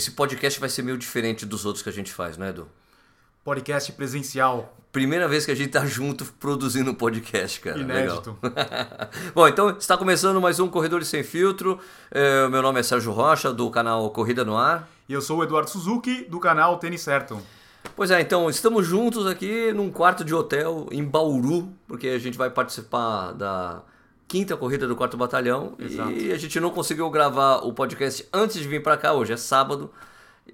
Esse podcast vai ser meio diferente dos outros que a gente faz, né, Edu? Podcast presencial. Primeira vez que a gente tá junto produzindo um podcast, cara. Inédito. Bom, então está começando mais um Corredores Sem Filtro. É, meu nome é Sérgio Rocha, do canal Corrida no Ar. E eu sou o Eduardo Suzuki, do canal Tênis Certo. Pois é, então estamos juntos aqui num quarto de hotel em Bauru, porque a gente vai participar da quinta corrida do quarto batalhão Exato. e a gente não conseguiu gravar o podcast antes de vir para cá. Hoje é sábado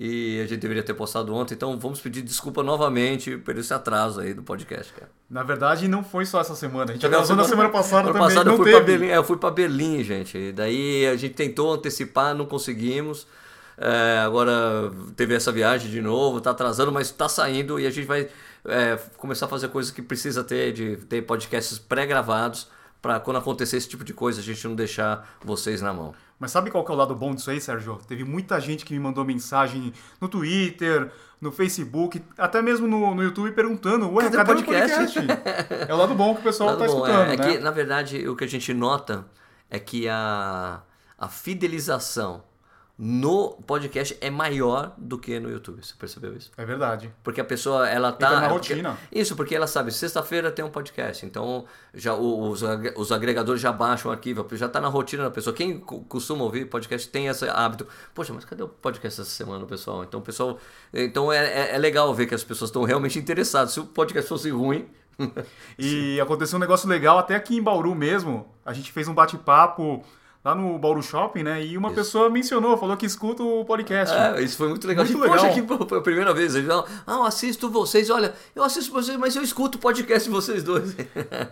e a gente deveria ter postado ontem, então vamos pedir desculpa novamente por esse atraso aí do podcast, cara. Na verdade, não foi só essa semana. A gente gravou na semana passada também. passado não eu fui pra Berlim, é, eu fui para Berlim, gente. E daí a gente tentou antecipar, não conseguimos. É, agora teve essa viagem de novo, tá atrasando, mas tá saindo e a gente vai é, começar a fazer coisas que precisa ter, de ter podcasts pré-gravados para quando acontecer esse tipo de coisa a gente não deixar vocês na mão. Mas sabe qual que é o lado bom disso aí, Sérgio? Teve muita gente que me mandou mensagem no Twitter, no Facebook, até mesmo no, no YouTube perguntando, ué, Cadê cadê, o podcast? é o lado bom que o pessoal tá bom, escutando, é, é né? que, na verdade, o que a gente nota é que a, a fidelização no podcast é maior do que no YouTube. Você percebeu isso? É verdade. Porque a pessoa, ela tá... Entra na é porque- rotina. isso, porque ela sabe, sexta-feira tem um podcast, então já os, os agregadores já baixam o arquivo, já tá na rotina da pessoa. Quem co- costuma ouvir podcast tem esse hábito. Poxa, mas cadê o podcast essa semana, pessoal? Então, pessoal... Então é, é, é legal ver que as pessoas estão realmente interessadas. Se o podcast fosse ruim... E aconteceu um negócio legal até aqui em Bauru mesmo. A gente fez um bate-papo lá no Bauru Shopping, né? E uma pessoa mencionou, falou que escuta o podcast. É, isso foi muito legal. Muito Poxa, legal. que pô, foi a primeira vez. Eles falam, ah, eu assisto vocês. Olha, eu assisto vocês, mas eu escuto o podcast de vocês dois.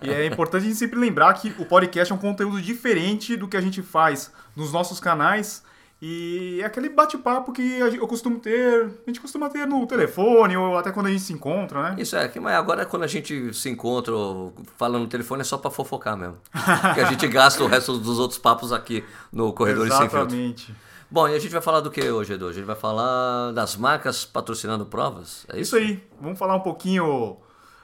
E é importante a gente sempre lembrar que o podcast é um conteúdo diferente do que a gente faz nos nossos canais. E é aquele bate-papo que eu costumo ter, a gente costuma ter no telefone ou até quando a gente se encontra, né? Isso é, mas agora quando a gente se encontra ou fala no telefone é só pra fofocar mesmo. Porque a gente gasta o resto dos outros papos aqui no Corredores Sem Filtro. Exatamente. Bom, e a gente vai falar do que hoje, Edu? A gente vai falar das marcas patrocinando provas? É Isso aí, vamos falar um pouquinho.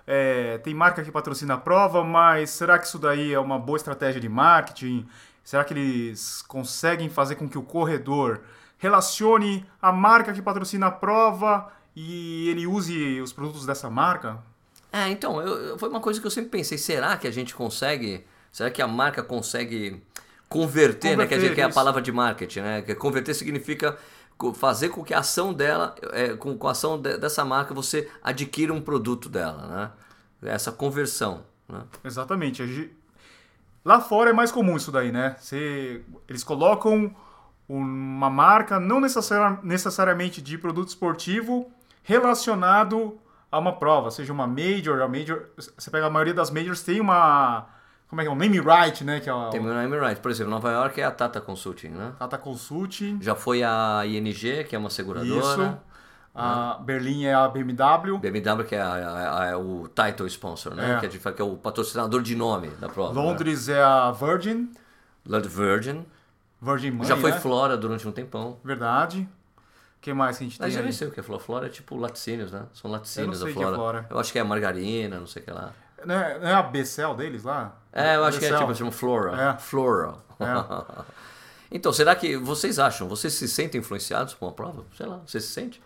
é, tem marca que patrocina a prova, mas será que isso daí é uma boa estratégia de marketing? Será que eles conseguem fazer com que o corredor relacione a marca que patrocina a prova e ele use os produtos dessa marca? É, então, eu- foi uma coisa que eu sempre pensei. Será que a gente consegue. Será que a marca consegue converter, né? Que, a gente- Converter, que é a palavra de marketing, né? Que converter significa fazer com que a ação dela, é, com, com a ação de- dessa marca, você adquira um produto dela, né? Essa conversão, né? Exatamente. Lá fora é mais comum isso daí, né? Você- Eles colocam uma marca, não necessari- necessariamente de produto esportivo, relacionado a uma prova, seja uma major, a major. Você pega a maioria das majors, tem uma. Como é que é? Um name right, né? Que é a Tem meu name right. Por exemplo, Nova York é a Tata Consulting, né? Tata Consulting. Já foi a ING, que é uma seguradora. Isso. A Berlim é a BMW. BMW, que é a- a- a- o title sponsor, né? É. Que, é que é o patrocinador de nome da prova. né? Londres é a Virgin. Lord Virgin. Virgin Money, Já foi né? Flora durante um tempão. Verdade. O que mais que a gente Mas tem eu nem aí? sei o que é Flora. Flora é tipo laticínios, né? São laticínios da que é Flora. Flora. Eu acho que é margarina, não sei o que lá. Não é, não é a deles lá? É, eu acho que é tipo, chama Flora. É. Flora. É. então, será que vocês acham? Vocês se sentem influenciados por uma prova? Sei lá, você se sente?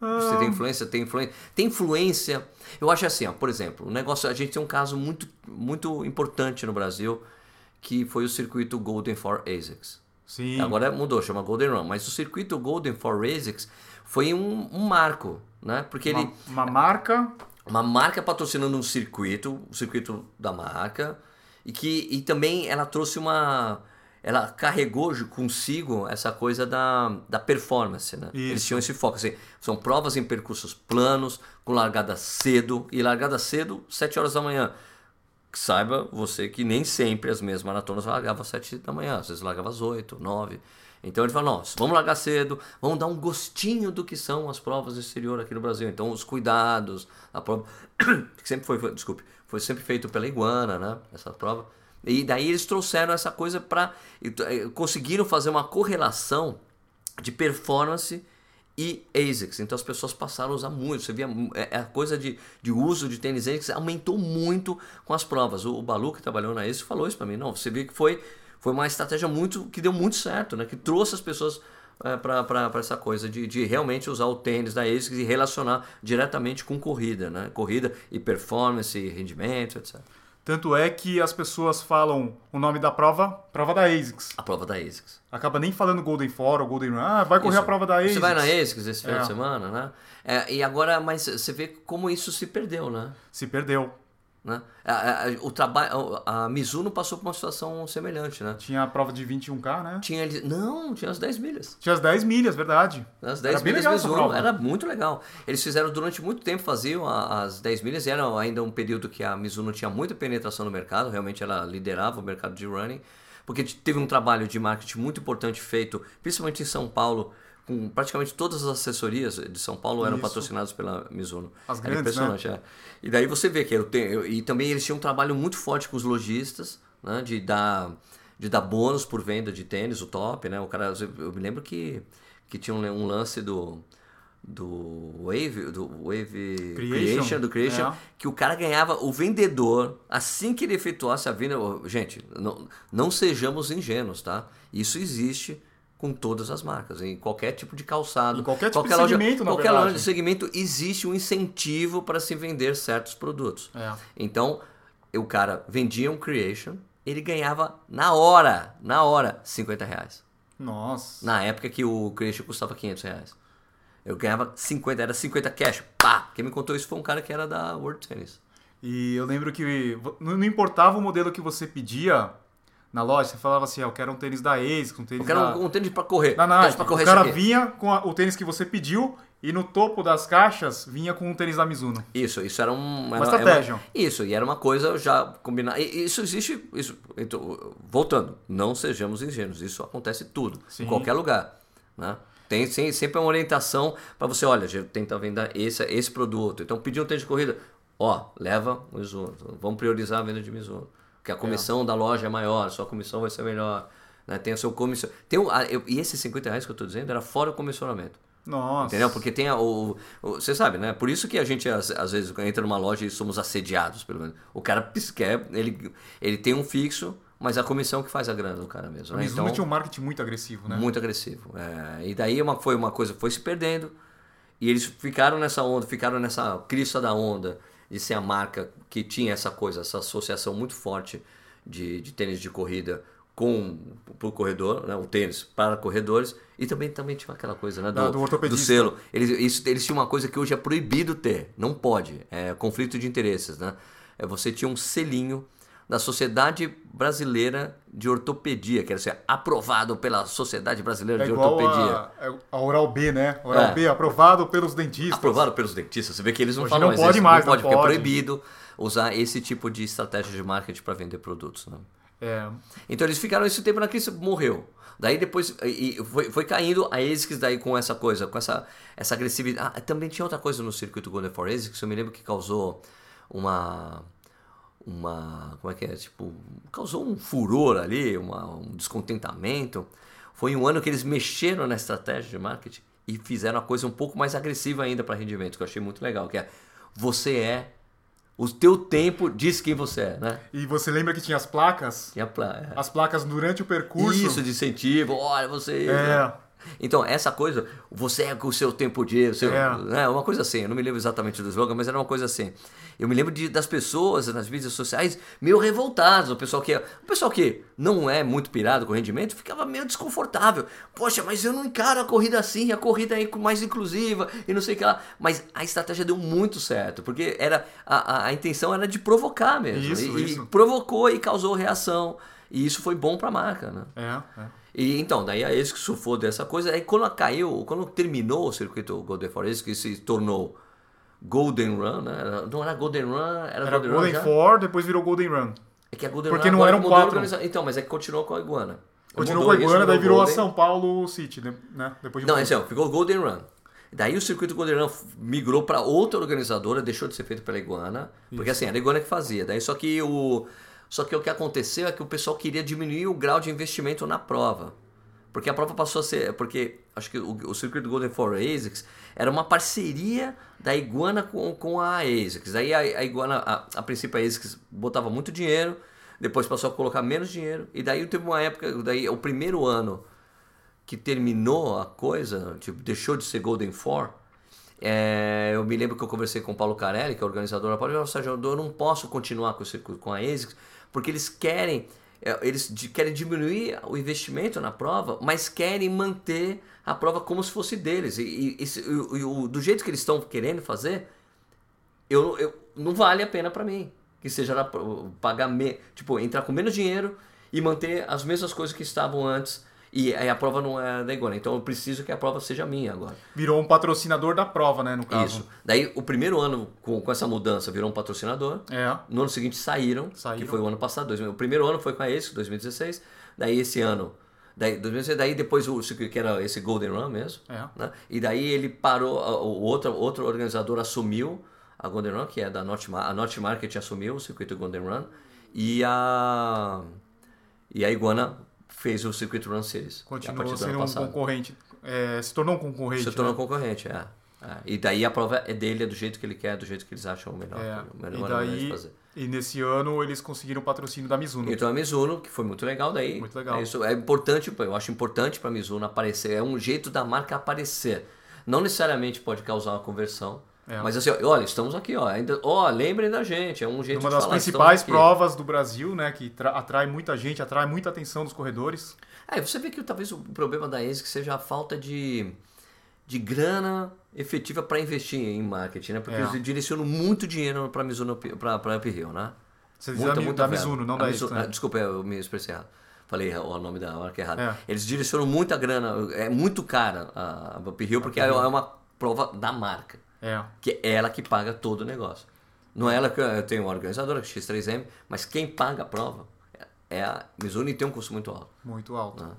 Você Ah. tem influência? Tem influência? Tem influência. Eu acho assim, ó, por exemplo, o negócio, a gente tem um caso muito, muito importante no Brasil, que foi o circuito Golden for ASICS. Sim. Agora mudou, chama Golden Run. Mas o circuito Golden for ASICS foi um, um marco, né? Porque ele, uma, uma marca. uma marca patrocinando um circuito, o circuito da marca, e que e também ela trouxe uma. Ela carregou consigo essa coisa da, da performance, né? Eles Isso. tinham esse foco. Assim, são provas em percursos planos, com largada cedo, e largada cedo, 7 horas da manhã. Saiba você que nem sempre as mesmas maratonas largavam às 7 da manhã, às vezes largava às 8, 9. Então ele falou, nossa, vamos largar cedo, vamos dar um gostinho do que são as provas do exterior aqui no Brasil. Então os cuidados, a prova, que sempre foi, foi- desculpe, foi sempre feito pela Iguana, né, essa prova. E daí eles trouxeram essa coisa para conseguiram fazer uma correlação de performance e ASICS. Então as pessoas passaram a usar muito. Você via mu- é- é a coisa de, de uso de tênis ASICS aumentou muito com as provas. O, o Balu que trabalhou na ASICS falou isso para mim. Não, você viu que foi foi uma estratégia muito que deu muito certo, né? Que trouxe as pessoas é, para essa coisa de, de realmente usar o tênis da ASICS e relacionar diretamente com corrida, né? Corrida e performance, e rendimento, etc. Tanto é que as pessoas falam o nome da prova, prova da ASICS. A prova da ASICS. Acaba nem falando Golden Four ou Golden Run. Ah, vai correr isso. a prova da ASICS. Você vai na ASICS esse final é. de semana, né? É, e agora, mas você vê como isso se perdeu, né? Se perdeu. Né? A, a, o trabalho, a Mizuno passou por uma situação semelhante, né? Tinha a prova de 21K, né? Tinha, não, tinha as 10 milhas. Tinha as 10 milhas, verdade. As 10 era milhas Mizuno, era muito legal. Eles fizeram durante muito tempo, faziam as 10 milhas, e era ainda um período que a Mizuno tinha muita penetração no mercado, realmente ela liderava o mercado de running, porque teve um trabalho de marketing muito importante feito, principalmente em São Paulo, com praticamente todas as assessorias de São Paulo eram Isso. patrocinadas pela Mizuno. As grandes, Era impressionante, né? é. E daí você vê que eu tenho, e também eles tinham um trabalho muito forte com os lojistas, né, de dar de dar bônus por venda de tênis, o top, né? O cara, eu me lembro que que tinha um, um lance do do Wave, do Wave Creation, Creation do Creation, é. que o cara ganhava, o vendedor, assim que ele efetuasse a venda, gente, não, não sejamos ingênuos, tá? Isso existe com todas as marcas, em qualquer tipo de calçado, em qualquer tipo qualquer de loja, segmento, na qualquer verdade. loja de segmento existe um incentivo para se vender certos produtos. É. Então, o cara vendia um creation, ele ganhava na hora, na hora, 50 reais. Nossa. Na época que o creation custava 500 reais. Eu ganhava 50, era 50 cash, pá! Quem me contou isso foi um cara que era da World Tennis. E eu lembro que não importava o modelo que você pedia, na loja, você falava assim, ah, eu quero um tênis da ASICS, um tênis Eu quero da... um, tênis para correr. Na Nike. Pra correr o cara vinha com a, o tênis que você pediu e no topo das caixas vinha com um tênis da Mizuno. Isso, isso era um, uma era, estratégia. Isso, e era uma coisa já combinada. Isso existe, isso, então, voltando, não sejamos ingênuos, isso acontece tudo, Sim. em qualquer lugar, né? Tem sempre uma orientação para você, olha, tenta vender esse, esse produto. Então, pedir um tênis de corrida, ó, leva o Mizuno. Vamos priorizar a venda de Mizuno que a comissão é. da loja é maior, sua comissão vai ser melhor. Né? Tem o seu comissão. Tem a, eu, e esses 50 reais que eu estou dizendo era fora o comissionamento. Nossa. Entendeu? Porque tem a, o, o, Você sabe, né? Por isso que a gente, às, às, vezes, entra numa loja e somos assediados, pelo menos. O cara quer, ele, ele tem um fixo, mas a comissão que faz a grana do cara mesmo. Né? Então, tinha um marketing muito agressivo, né? Muito agressivo. É, e daí uma, foi uma coisa, foi se perdendo. E eles ficaram nessa onda, ficaram nessa crista da onda de ser a marca que tinha essa coisa, essa associação muito forte de, de tênis de corrida com o corredor, né, o tênis para corredores e também também tinha aquela coisa né, do, ah, do, do selo. Eles, isso, eles tinham uma coisa que hoje é proibido ter, não pode, é conflito de interesses, né? É você tinha um selinho da Sociedade Brasileira de Ortopedia, quer dizer, aprovado pela Sociedade Brasileira é de Ortopedia. A, é a Oral B, né? Oral é. B, aprovado pelos dentistas. Aprovado pelos dentistas. Você vê que eles não Hoje falam não pode isso, mais, não pode, não porque pode. é proibido usar esse tipo de estratégia de marketing para vender produtos. Né? É. Então eles ficaram esse tempo na crise, morreu. Daí depois e foi, foi caindo a ASICS daí com essa coisa, com essa, essa agressividade. Ah, também tinha outra coisa no circuito Golden for ASICS, eu me lembro que causou uma uma como é que é tipo causou um furor ali uma, um descontentamento foi um ano que eles mexeram na estratégia de marketing e fizeram a coisa um pouco mais agressiva ainda para rendimento que eu achei muito legal que é você é o teu tempo diz quem você é, né? E você lembra que tinha as placas? Tinha pla é. As placas durante o percurso. Isso, de incentivo. Olha, você. É. Então, essa coisa, você é com o seu tempo de. Seu, É. né, uma coisa assim, eu não me lembro exatamente do slogan, mas era uma coisa assim. Eu me lembro de, das pessoas nas mídias sociais meio revoltadas. O pessoal, que, o pessoal que não é muito pirado com rendimento ficava meio desconfortável. Poxa, mas eu não encaro a corrida assim, a corrida é mais inclusiva e não sei o que lá. Mas a estratégia deu muito certo, porque era a, a, a intenção era de provocar mesmo. Isso, e, isso. e provocou e causou reação. E isso foi bom para a marca, né? É, é. E então, daí a ASICS surfou dessa coisa. Aí quando caiu, quando terminou o circuito Golden for ASICS, que se tornou Golden Run, né? Não era Golden Run, era, Era Golden, Run Golden já? Four, depois virou Golden Run. É que a Golden Porque Run não eram a quatro. Então, mas é que continuou com a Iguana. Continuou com a Iguana, daí virou a Golden. São Paulo City, né? Depois de Não, ó, ficou Golden Run. Daí o circuito Golden Run migrou para outra organizadora, deixou de ser feito pela Iguana, porque assim, era a Iguana que fazia. Daí só que o só que o que aconteceu é que o pessoal queria diminuir o grau de investimento na prova. Porque a prova passou a ser, porque acho que o, o circuito Golden for ASICS era uma parceria da Iguana com, com a ASICS. Daí a, a Iguana, a, a princípio a ASICS botava muito dinheiro, depois passou a colocar menos dinheiro, e daí teve uma época, daí o primeiro ano que terminou a coisa, tipo, deixou de ser Golden Four, é, eu me lembro que eu conversei com o Paulo Carelli, que é o organizador da prova, e falei, Sérgio, eu não posso continuar com, o circuito, com a ASICS, porque eles querem, é, eles querem diminuir o investimento na prova, mas querem manter a prova como se fosse deles. E, e, e, e do jeito que eles estão querendo fazer, eu, eu, não vale a pena para mim. Que seja pagar, me, tipo, entrar com menos dinheiro e manter as mesmas coisas que estavam antes e aí a prova não é da Igona. Então eu preciso que a prova seja minha agora. Virou um patrocinador da prova, né, no caso. Isso. Daí o primeiro ano, com, com essa mudança, virou um patrocinador. É. No ano seguinte saíram, saíram. que foi o ano passado. Dois, o primeiro ano foi com a ESC, 2016. Daí esse ano... Daí, 2016, daí depois o que era esse Golden Run mesmo. É. Né? E daí ele parou, o outro, outro organizador assumiu a Golden Run, que é da Norte, a Norte Market assumiu o circuito Golden Run. E a, e a Iguana fez o Circuit Run Series. Continuou sendo um concorrente. É, se tornou um concorrente. Se tornou né? um concorrente, é. é. E daí a prova é dele, é do jeito que ele quer, do jeito que eles acham melhor. É. melhor e daí, de fazer. E nesse ano eles conseguiram o patrocínio da Mizuno. Então a Mizuno, que foi muito legal daí. Muito legal. É, isso é importante, eu acho importante para a Mizuno aparecer. É um jeito da marca aparecer. Não necessariamente pode causar uma conversão, é. Mas assim, olha, estamos aqui, ó. Ainda, ó, lembrem da gente, é um jeito Uma de das principais provas do Brasil, né? Que atrai muita gente, atrai muita atenção dos corredores. É, você vê que talvez o problema da ASIC seja a falta de, de grana efetiva para investir em marketing, né? Porque é. eles direcionam muito dinheiro para Mizuno, para Up Hill, né? Você diz muita, muita da Mizuno, não da Mizuno, né? Desculpa, eu me expressei errado. Falei o nome da marca errado. É. Eles direcionam muita grana, é muito cara a Up Hill, porque é uma prova da marca. É. Que é ela que paga todo o negócio. Não é ela que eu tenho uma organizadora, X3M, mas quem paga a prova é a Mizuno e tem um custo muito alto. Muito alto. Né?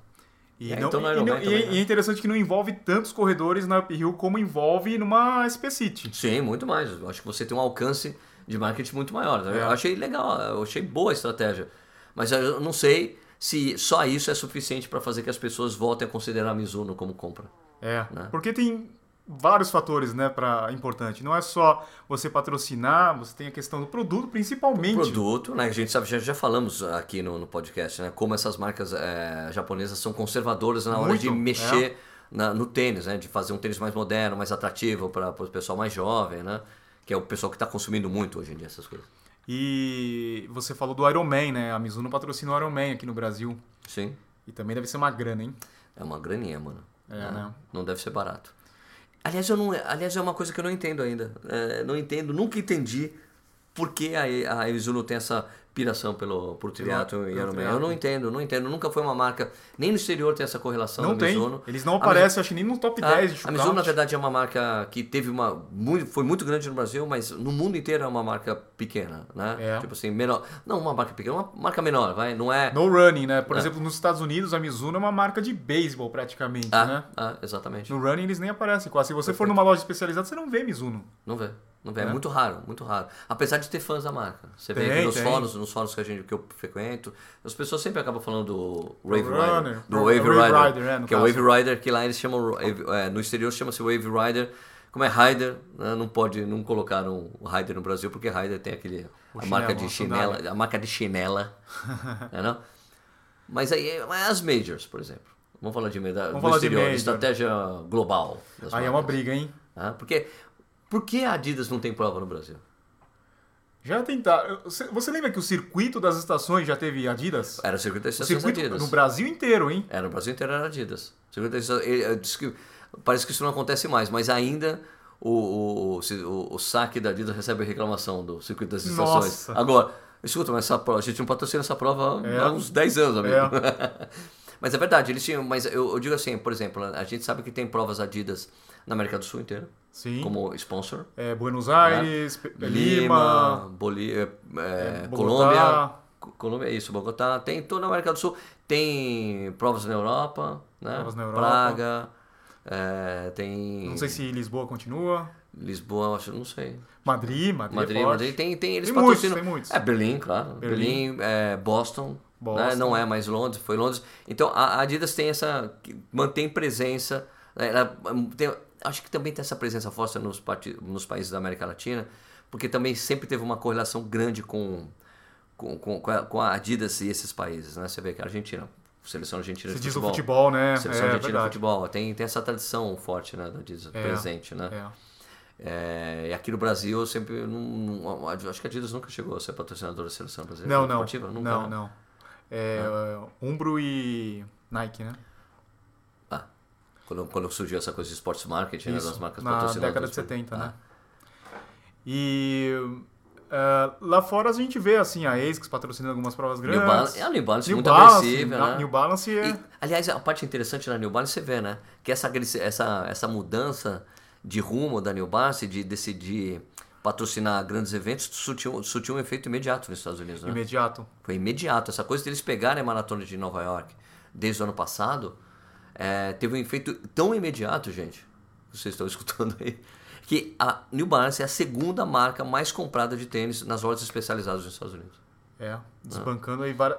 E, é, não, então e, não, e, também, né? e, é interessante que não envolve tantos corredores na Uphill como envolve numa SP City. Sim, muito mais. Eu acho que você tem um alcance de marketing muito maior. É. Eu achei legal, eu achei boa a estratégia. Mas eu não sei se só isso é suficiente para fazer que as pessoas voltem a considerar a Mizuno como compra. É, né? porque tem vários fatores, né, para importante. Não é só você patrocinar, você tem a questão do produto, principalmente. O produto, né? A gente sabe, já, já falamos aqui no, no podcast, né, como essas marcas é, japonesas são conservadoras na hora Muito, de mexer é. na, no tênis, né, de fazer um tênis mais moderno, mais atrativo para o pessoal mais jovem, né, que é o pessoal que está consumindo muito hoje em dia essas coisas. E você falou do Ironman, né? A Mizuno patrocina o Ironman aqui no Brasil. Sim. E também deve ser uma grana, hein? É uma graninha, mano. É, né? Não deve ser barato. Aliás, eu não, aliás, é uma coisa que eu não entendo ainda. É, não entendo, nunca entendi por que a, a Mizuno tem essa piração pelo, por triatlo e Ironman. Eu não entendo, não entendo. Nunca foi uma marca, nem no exterior tem essa correlação. Não tem. Mizuno. Eles não aparecem, acho que nem no top 10 a, de A Mizuno, na verdade, é uma marca que teve uma. Muito, foi muito grande no Brasil, mas no mundo inteiro é uma marca pequena, né? É. Tipo assim, menor. Não uma marca pequena, uma marca menor, vai. Não é. No running, né? Por é. exemplo, nos Estados Unidos, a Mizuno é uma marca de beisebol praticamente, ah, né? Ah, exatamente. No running eles nem aparecem quase. Se você for numa loja especializada, você não vê Mizuno. Não vê. Não vê, é. é. muito raro, muito raro. Apesar de ter fãs da marca. Você tem, vê aqui nos tem. fóruns, nos fóruns que, a gente, que eu frequento, as pessoas sempre acabam falando do Wave Rider. Do Wave Rider. Rider é, que caso. é o Wave Rider, que lá eles chamam. É, no exterior chama-se Wave Rider. Como é Rider, né, não pode, não colocaram o Rider no Brasil, porque Rider tem aquele. O a chinelo, marca de chinela. A marca de chinela. é, não? Mas aí, as majors, por exemplo. Vamos falar de, Vamos falar exterior, de, de estratégia global. Aí marcas. é uma briga, hein? Ah, porque por que a Adidas não tem prova no Brasil? Já tentaram. Você lembra que o circuito das estações já teve Adidas? Era o circuito das estações o circuito Adidas. No Brasil inteiro, hein? Era no Brasil inteiro era Adidas. O circuito das estações, que, parece que isso não acontece mais, mas ainda o, o, o, o saque da Adidas recebe reclamação do circuito das estações. Nossa. Agora, escuta, mas essa prova, a gente não patrocina essa prova é. há uns 10 anos, amigo. É. mas é verdade, eles tinham. Mas eu, eu digo assim, por exemplo, a gente sabe que tem provas Adidas na América do Sul inteira. Sim. Como sponsor. É, Buenos Aires, né? Lima, Lima Bolívia, é, é, Colômbia. Colômbia é isso, Bogotá. Tem toda a América do Sul. Tem provas na Europa, né? Provas na Europa. Praga. É, tem. Não sei se Lisboa continua. Lisboa, acho, não sei. Madrid, Madrid. Madrid, é Madrid tem, tem eles tem patrocinam. Muitos, tem muitos. É Berlim, claro. Berlim, Berlim é, Boston. Boston. Né? Não é mais Londres, foi Londres. Então a Adidas tem essa. mantém presença. Né? Ela tem, acho que também tem essa presença forte nos, nos países da América Latina, porque também sempre teve uma correlação grande com, com, com, com a Adidas e esses países. Né? Você vê que a Argentina, Seleção Argentina Você de diz o futebol. futebol, né? Seleção é, Argentina de futebol. Tem, tem essa tradição forte, né, da Adidas, É, presente, né? É. É, e aqui no Brasil, sempre. Não, não- acho que a Adidas nunca chegou a ser patrocinadora da seleção brasileira. Não, não. Nunca, Não, né? não. É, Umbro e Nike, né? Quando, quando surgiu essa coisa de sports marketing, né, Isso, das marcas na década de 70, né? Ah, E é, lá fora a gente vê assim a ASICS patrocinando algumas provas New grandes. Balance, é, a New Balance New muito Balance, agressiva, na- né? New Balance é... E, aliás, a parte interessante da New Balance você vê, né? Que essa, essa, essa mudança de rumo da New Balance, de decidir patrocinar grandes eventos, surtiu, surtiu um efeito imediato nos Estados Unidos, né? imediato. Foi imediato. Essa coisa deles pegarem a maratona de Nova York desde o ano passado, é, teve um efeito tão imediato, gente, vocês estão escutando aí, que a New Balance é a segunda marca mais comprada de tênis nas lojas especializadas nos Estados Unidos. É, desbancando aí várias,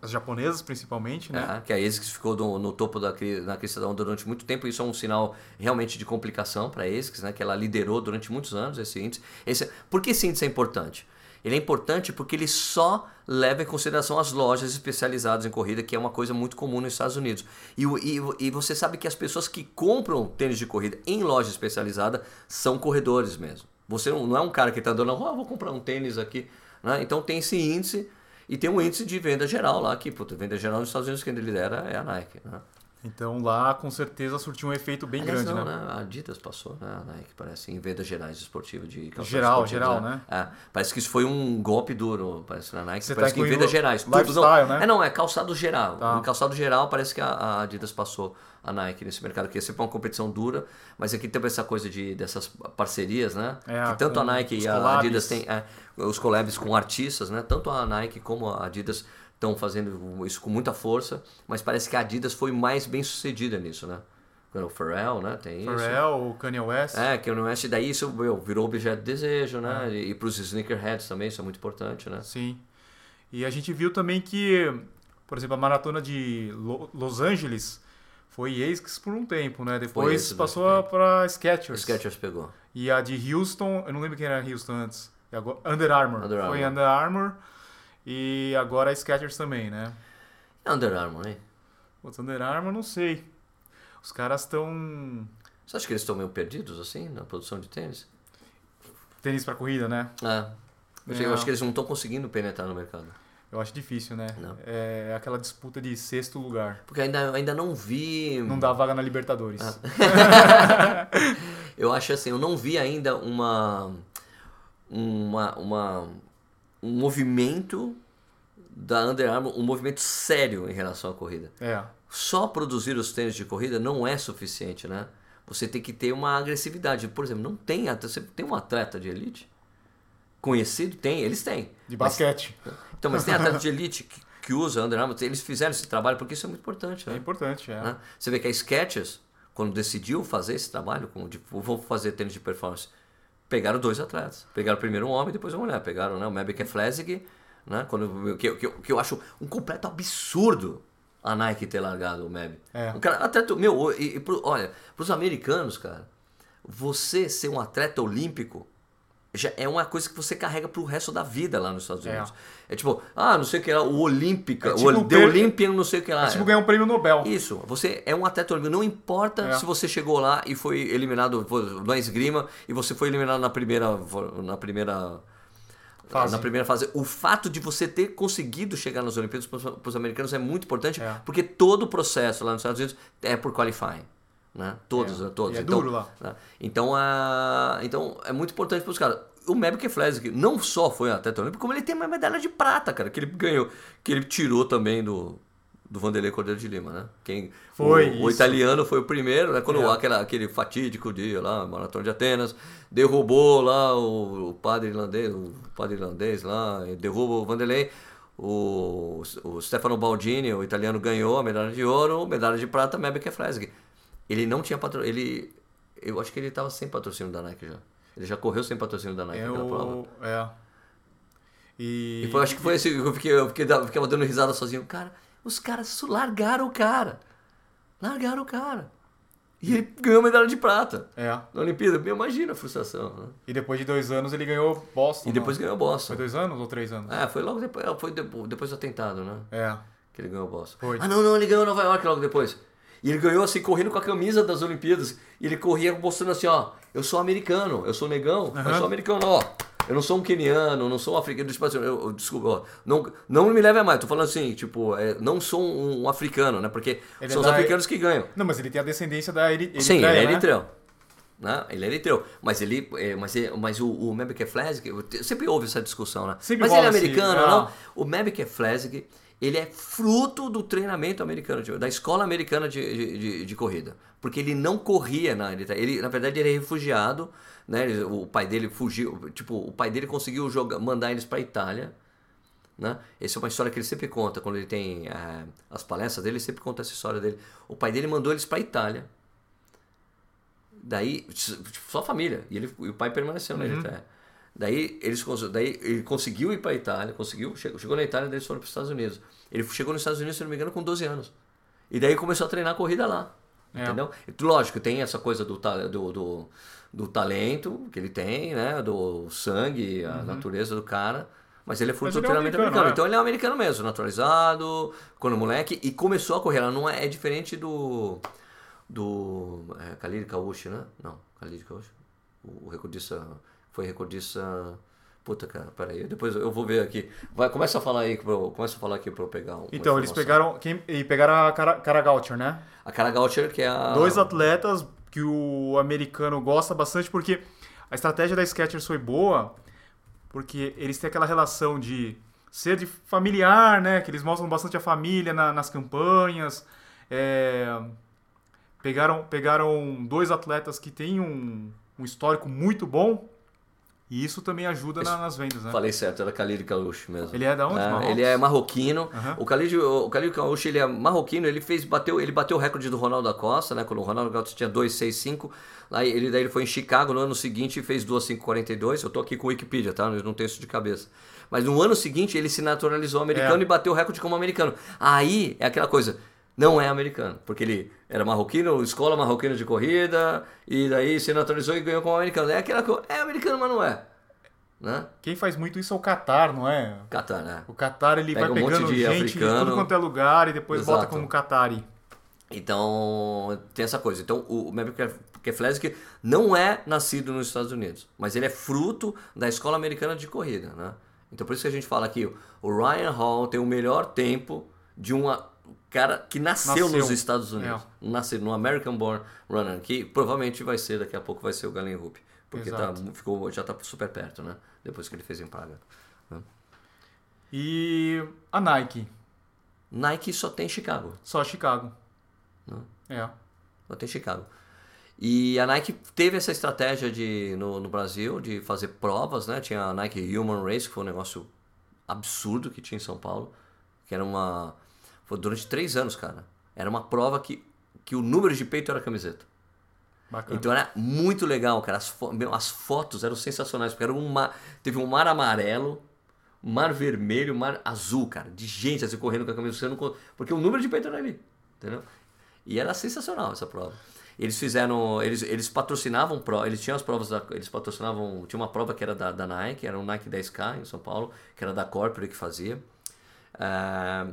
as japonesas principalmente, né? É, que a ASICS ficou no, no topo da, na crista da onda durante muito tempo. Isso é um sinal realmente de complicação para a ASICS, né, que ela liderou durante muitos anos esse índice. Esse, por que esse índice é importante? Ele é importante porque ele só leva em consideração as lojas especializadas em corrida, que é uma coisa muito comum nos Estados Unidos. E, e, e você sabe que as pessoas que compram tênis de corrida em loja especializada são corredores mesmo. Você não, é um cara que está andando, oh, vou comprar um tênis aqui. né? Então tem esse índice e tem um índice de venda geral lá, que puta, venda geral nos Estados Unidos quem lidera é a Nike. Né? Então lá com certeza surtiu um efeito bem Aliás, grande, não, né? A Adidas passou, né? A Nike parece, em vendas gerais esportivas de calçados Geral, geral, né? É, parece que isso foi um golpe duro, parece na Nike. Você parece tá que em vendas gerais. Tudo, não, né? É, não, é calçado geral. Tá. Calçado geral parece que a, a Adidas passou a Nike nesse mercado, que é sempre uma competição dura, mas aqui tem essa coisa de, dessas parcerias, né? É, que tanto a Nike e a collabs. Adidas têm é, os collabs com artistas, né? Tanto a Nike como a Adidas estão fazendo isso com muita força, mas parece que a Adidas foi mais bem sucedida nisso, né? O Pharrell, né? Tem isso. Pharrell, o Kanye West. É, no West daí isso meu, virou objeto de desejo, né? É. E, e pros sneakerheads também, isso é muito importante, né? Sim. E a gente viu também que, por exemplo, a maratona de Lo- Los Angeles foi ASICS por um tempo, né? Depois ASICS passou para Skechers. Skechers pegou. E a de Houston, eu não lembro quem era Houston antes. Agora, Under Armour. Under Foi Armour. Under Armour. E agora a Skechers também, né? É Under Armour, hein? Putz, Under Armour, não sei. Os caras estão... Você acha que eles estão meio perdidos, assim, na produção de tênis? Tênis para corrida, né? É. Eu É. acho que eles não estão conseguindo penetrar no mercado. Eu acho difícil, né? Não. É aquela disputa de sexto lugar. Porque ainda, ainda não vi... Não dá vaga na Libertadores. Ah. Eu acho assim, eu não vi ainda uma, uma, uma um movimento da Under Armour, um movimento sério em relação à corrida. É. Só produzir os tênis de corrida não é suficiente, né? Você tem que ter uma agressividade. Por exemplo, não tem, você tem um atleta de elite conhecido? Tem, eles têm. De Mas- basquete. então, mas tem atleta de elite que, que usa Under Armour, eles fizeram esse trabalho porque isso é muito importante, É né? importante, é. né? Você vê que a Skechers, quando decidiu fazer esse trabalho, com, de, vou fazer tênis de performance, pegaram dois atletas. Pegaram primeiro um homem e depois uma mulher. Pegaram né, o Mabek Flesig, né, quando, que, que, que eu acho um completo absurdo a Nike ter largado o Mab. É. Um cara, atleta, meu, e, e pro- olha, para os americanos, cara, você ser um atleta olímpico já é uma coisa que você carrega pro resto da vida lá nos Estados É. Unidos. É, tipo, ah, não sei o que lá, o Olímpica, É o tipo Ol- The Olympian, não sei o que lá. É tipo ganhar um prêmio Nobel. Isso, você é um atleta olímpico. Não importa É. se você chegou lá e foi eliminado na esgrima e você foi eliminado na primeira, na primeira Fase. na primeira fase. O fato de você ter conseguido chegar nas Olimpíadas para os americanos é muito importante, É. porque todo o processo lá nos Estados Unidos é por qualifying. Né? Todos, É. né? todos. E é então, duro lá. né? Então, a... então é muito importante para os caras. O Mabek Flesig não só foi atleta olímpico, como ele tem uma medalha de prata, cara, que ele ganhou, que ele tirou também do, do Vanderlei Cordeiro de Lima, né? Quem, Foi, o, o italiano foi o primeiro, né? Quando É. aquela, aquele fatídico dia lá, Maratona de Atenas, derrubou lá o, o padre irlandês, o padre irlandês lá, derruba o Vanderlei. O, o Stefano Baldini, o italiano, ganhou a medalha de ouro, medalha de prata, Mabek Flesig. Ele não tinha patrocínio, ele... Eu acho que ele estava sem patrocínio da Nike já. Ele já correu sem patrocínio da Nike naquela prova. É. E, E foi, acho que foi assim, eu fiquei, eu fiquei, eu ficava dando risada sozinho. Cara, os caras largaram o cara. Largaram o cara. E ele ganhou medalha de prata É. na Olimpíada. Imagina a frustração. Né? E depois de dois anos ele ganhou Boston. E depois não? ganhou Boston. Foi dois anos ou três anos? É, foi logo depois, foi depo- depois do atentado, né? É. que ele ganhou Boston. Foi. Ah, não, não, ele ganhou Nova York logo depois. E ele ganhou assim, correndo com a camisa das Olimpíadas. E ele corria mostrando assim, ó, eu sou americano, eu sou negão, eu sou americano, ó. Eu não sou um keniano, não sou um africano. Tipo assim, eu, eu- desculpa, ó, não, não me leve a mais. Tô falando assim, tipo, é, não sou um, um africano, né? Porque Ele são é os africanos que ganham. Não, mas ele tem a descendência da Eri- Eritreia, Sim, ele é né? eritreu. Né? Ele é eritreu. Mas ele. é, mas, é- mas o, o Mebeke sempre houve essa discussão, né? Sempre mas ele é esse- americano, ah. não? O Mebeke Flesig, ele é fruto do treinamento americano, da escola americana de, de, de- de corrida. Porque ele não corria na Eritreia. Ele, na verdade, ele é refugiado. Né? Ele- O pai dele fugiu. Tipo, o pai dele conseguiu jogar, mandar eles para Itália. Né? Essa é uma história que ele sempre conta quando ele tem eh, as palestras dele, ele sempre conta essa história dele. O pai dele mandou eles para Itália. Daí, tipo, só família. E, ele, e o pai permaneceu na Eritreia. Daí, eles, daí ele conseguiu ir para Itália, conseguiu, chegou, chegou na Itália, daí eles foram para os Estados Unidos. Ele chegou nos Estados Unidos, se não me engano, com 12 anos. E daí começou a treinar corrida lá. É. Entendeu? Lógico, tem essa coisa do, do, do, do talento que ele tem, né? Do sangue, a natureza do cara. Mas ele é fruto Mas do ele é treinamento americano, americano. é. Então ele é um americano mesmo, naturalizado, quando moleque, e começou a correr. Ela não é, é diferente do. Do. É, Khalid Kaushi, né? Não, Khalid Kaushi. O, o recordista. Foi recordista. Puta, cara, peraí. Depois eu vou ver aqui. Vai, começa a falar aí, pro, começa a falar aqui pra eu pegar um. Então, eles pegaram, quem, e pegaram a Cara, Cara Goucher, né? A Cara Goucher, que é a. Dois atletas que o americano gosta bastante, porque a estratégia da Skechers foi boa, porque eles têm aquela relação de ser de familiar, né? Que eles mostram bastante a família na- nas campanhas. É, pegaram, pegaram dois atletas que têm um, um histórico muito bom, e isso também ajuda na- nas vendas, né? Falei certo, era Khalid Kaouche mesmo. Ele é da onde? Marrocos? ele é marroquino. Aham. O Khalid, o Khalid Kaouche, ele é marroquino, ele fez bateu, ele bateu o recorde do Ronaldo da Costa, né, quando o Ronaldo da Costa tinha 265. Lá ele daí ele foi em Chicago no ano seguinte e fez 2,542. Eu tô aqui com o Wikipedia, tá? Eu não tenho isso de cabeça. Mas no ano seguinte ele se naturalizou americano É. e bateu o recorde como americano. Aí é aquela coisa, não é americano, porque ele era marroquino, escola marroquina de corrida, e daí se naturalizou e ganhou como americano. É aquela coisa, é americano, mas não é. Né? Quem faz muito isso é o Qatar, não é? Catar, né? O Qatar ele Pega vai um monte pegando de gente africano. de tudo quanto é lugar e depois bota Exato. como Qatari. Então, tem essa coisa. Então, o Maverick Keflezig não é nascido nos Estados Unidos, mas ele é fruto da escola americana de corrida, né? Então, por isso que a gente fala que o Ryan Hall tem o melhor tempo de uma cara que nasceu, Nasceu. nos Estados Unidos. Nasceu no American Born Runner, que provavelmente vai ser, daqui a pouco vai ser o Galen Rupp, porque tá, ficou, já tá super perto, né? Depois que ele fez em Praga. né? E a Nike, Nike só tem Chicago. só Chicago. Não. É. Só tem Chicago. E a Nike teve essa estratégia de, no, no Brasil de fazer provas, né? Tinha a Nike Human Race, que foi um negócio absurdo que tinha em São Paulo, que era uma... Foi durante três anos, cara. Era uma prova que, que o número de peito era a camiseta. Bacana. Então era muito legal, cara. As, fo- meu, as fotos eram sensacionais, porque era um mar, teve um mar amarelo, mar vermelho, mar azul, cara, de gente assim correndo com a camisa. Você não, porque o número de peito era ali, entendeu? E era sensacional essa prova. Eles fizeram, eles, eles patrocinavam, pro- eles tinham as provas, da, eles patrocinavam, tinha uma prova que era da, da Nike, era um Nike 10K em São Paulo, que era da Corporate que fazia. Ah,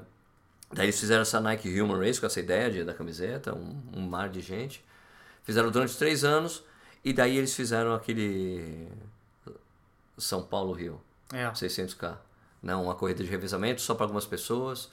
daí eles fizeram essa Nike Human Race com essa ideia de, da camiseta, um, um mar de gente. Fizeram durante três anos e daí eles fizeram aquele São Paulo-Rio, É. 600K. Não, uma corrida de revezamento só para algumas pessoas.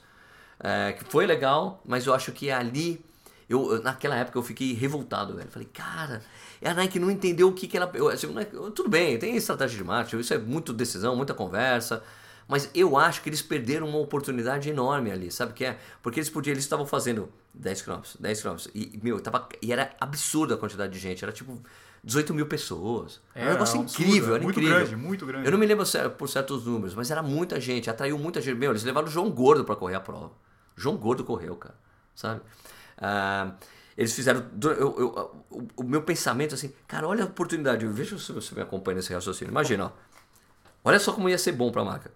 É, que foi legal, mas eu acho que ali, eu, naquela época eu fiquei revoltado, velho. Falei, cara, a Nike não entendeu o que, que ela. eu, assim, é- tudo bem, tem estratégia de marketing, isso é muito decisão, muita conversa. Mas eu acho que eles perderam uma oportunidade enorme ali, sabe o que é? Porque eles podiam, eles estavam fazendo 10 km, 10 km, e, meu, tava, e era absurda a quantidade de gente, era tipo 18 mil pessoas. Era um negócio absurdo, incrível, era muito incrível. grande, muito grande. Eu não me lembro por certos números, mas era muita gente, atraiu muita gente. Meu, eles levaram o João Gordo para correr a prova. João Gordo correu, cara, sabe? Ah, eles fizeram. eu- eu- o, o meu pensamento assim, cara, olha a oportunidade. Veja se você me acompanha nesse raciocínio. Imagina, ó. Olha só como ia ser bom para a marca.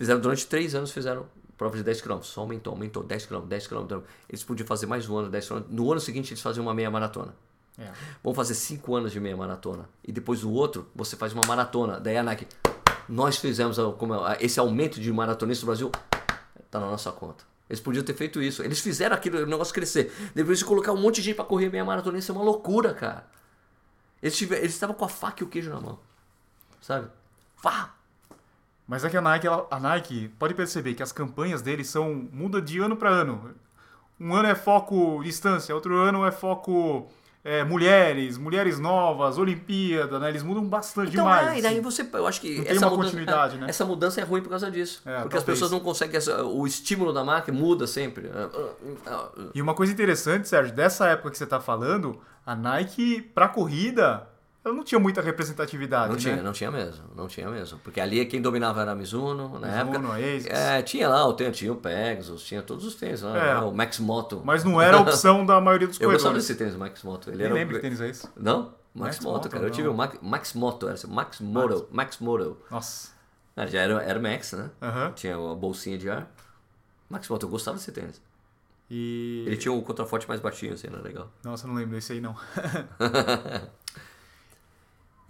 Fizeram durante três anos, fizeram prova de 10 km. Só aumentou, aumentou, 10 km, 10 km. Eles podiam fazer mais um ano, 10 km. No ano seguinte, eles faziam uma meia maratona. É. Vamos fazer 5 anos de meia maratona. E depois o outro, você faz uma maratona. Daí a Nike, nós fizemos como é, esse aumento de maratonistas no Brasil, tá na nossa conta. Eles podiam ter feito isso. Eles fizeram aquilo, o negócio crescer. Depois de colocar um monte de gente pra correr meia maratona, isso é uma loucura, cara. Eles estavam com a faca e o queijo na mão. Sabe? Fá! Mas é que a Nike, ela- a Nike pode perceber que as campanhas deles são muda de ano para ano. Um ano é foco distância, outro ano é foco é, mulheres, mulheres novas, Olimpíada, né? Eles mudam bastante Então, demais. é, e daí assim. você, eu acho que Não tem essa uma mudança, continuidade, é, né? essa mudança é ruim por causa disso. É, porque as talvez. pessoas não conseguem, essa- o estímulo da marca muda sempre. E uma coisa interessante, Sérgio, dessa época que você tá falando, a Nike, pra corrida, ela não tinha muita representatividade, Não tinha, né? não tinha mesmo, não tinha mesmo. Porque ali quem dominava era a Mizuno, na Mizuno, época. a ASICS. É, tinha lá, o tênis, tinha o Pegasus, tinha todos os tênis lá, É. né? o Max Moto. Mas não era a opção da maioria dos Eu gostava corredores. desse tênis, Max Moto. Ele Nem era o- lembro que tênis é esse. Não? Max, Max Moto, Moto, cara. Eu não. tive o Max, Max Moto, era assim, Max Moto, Max Moto. Nossa. Ah, já era Air Max, né? Tinha a bolsinha de ar. Max Moto, eu gostava desse tênis. E... Ele tinha um contraforte mais baixinho, assim, era legal. Nossa, eu não lembro desse aí, não.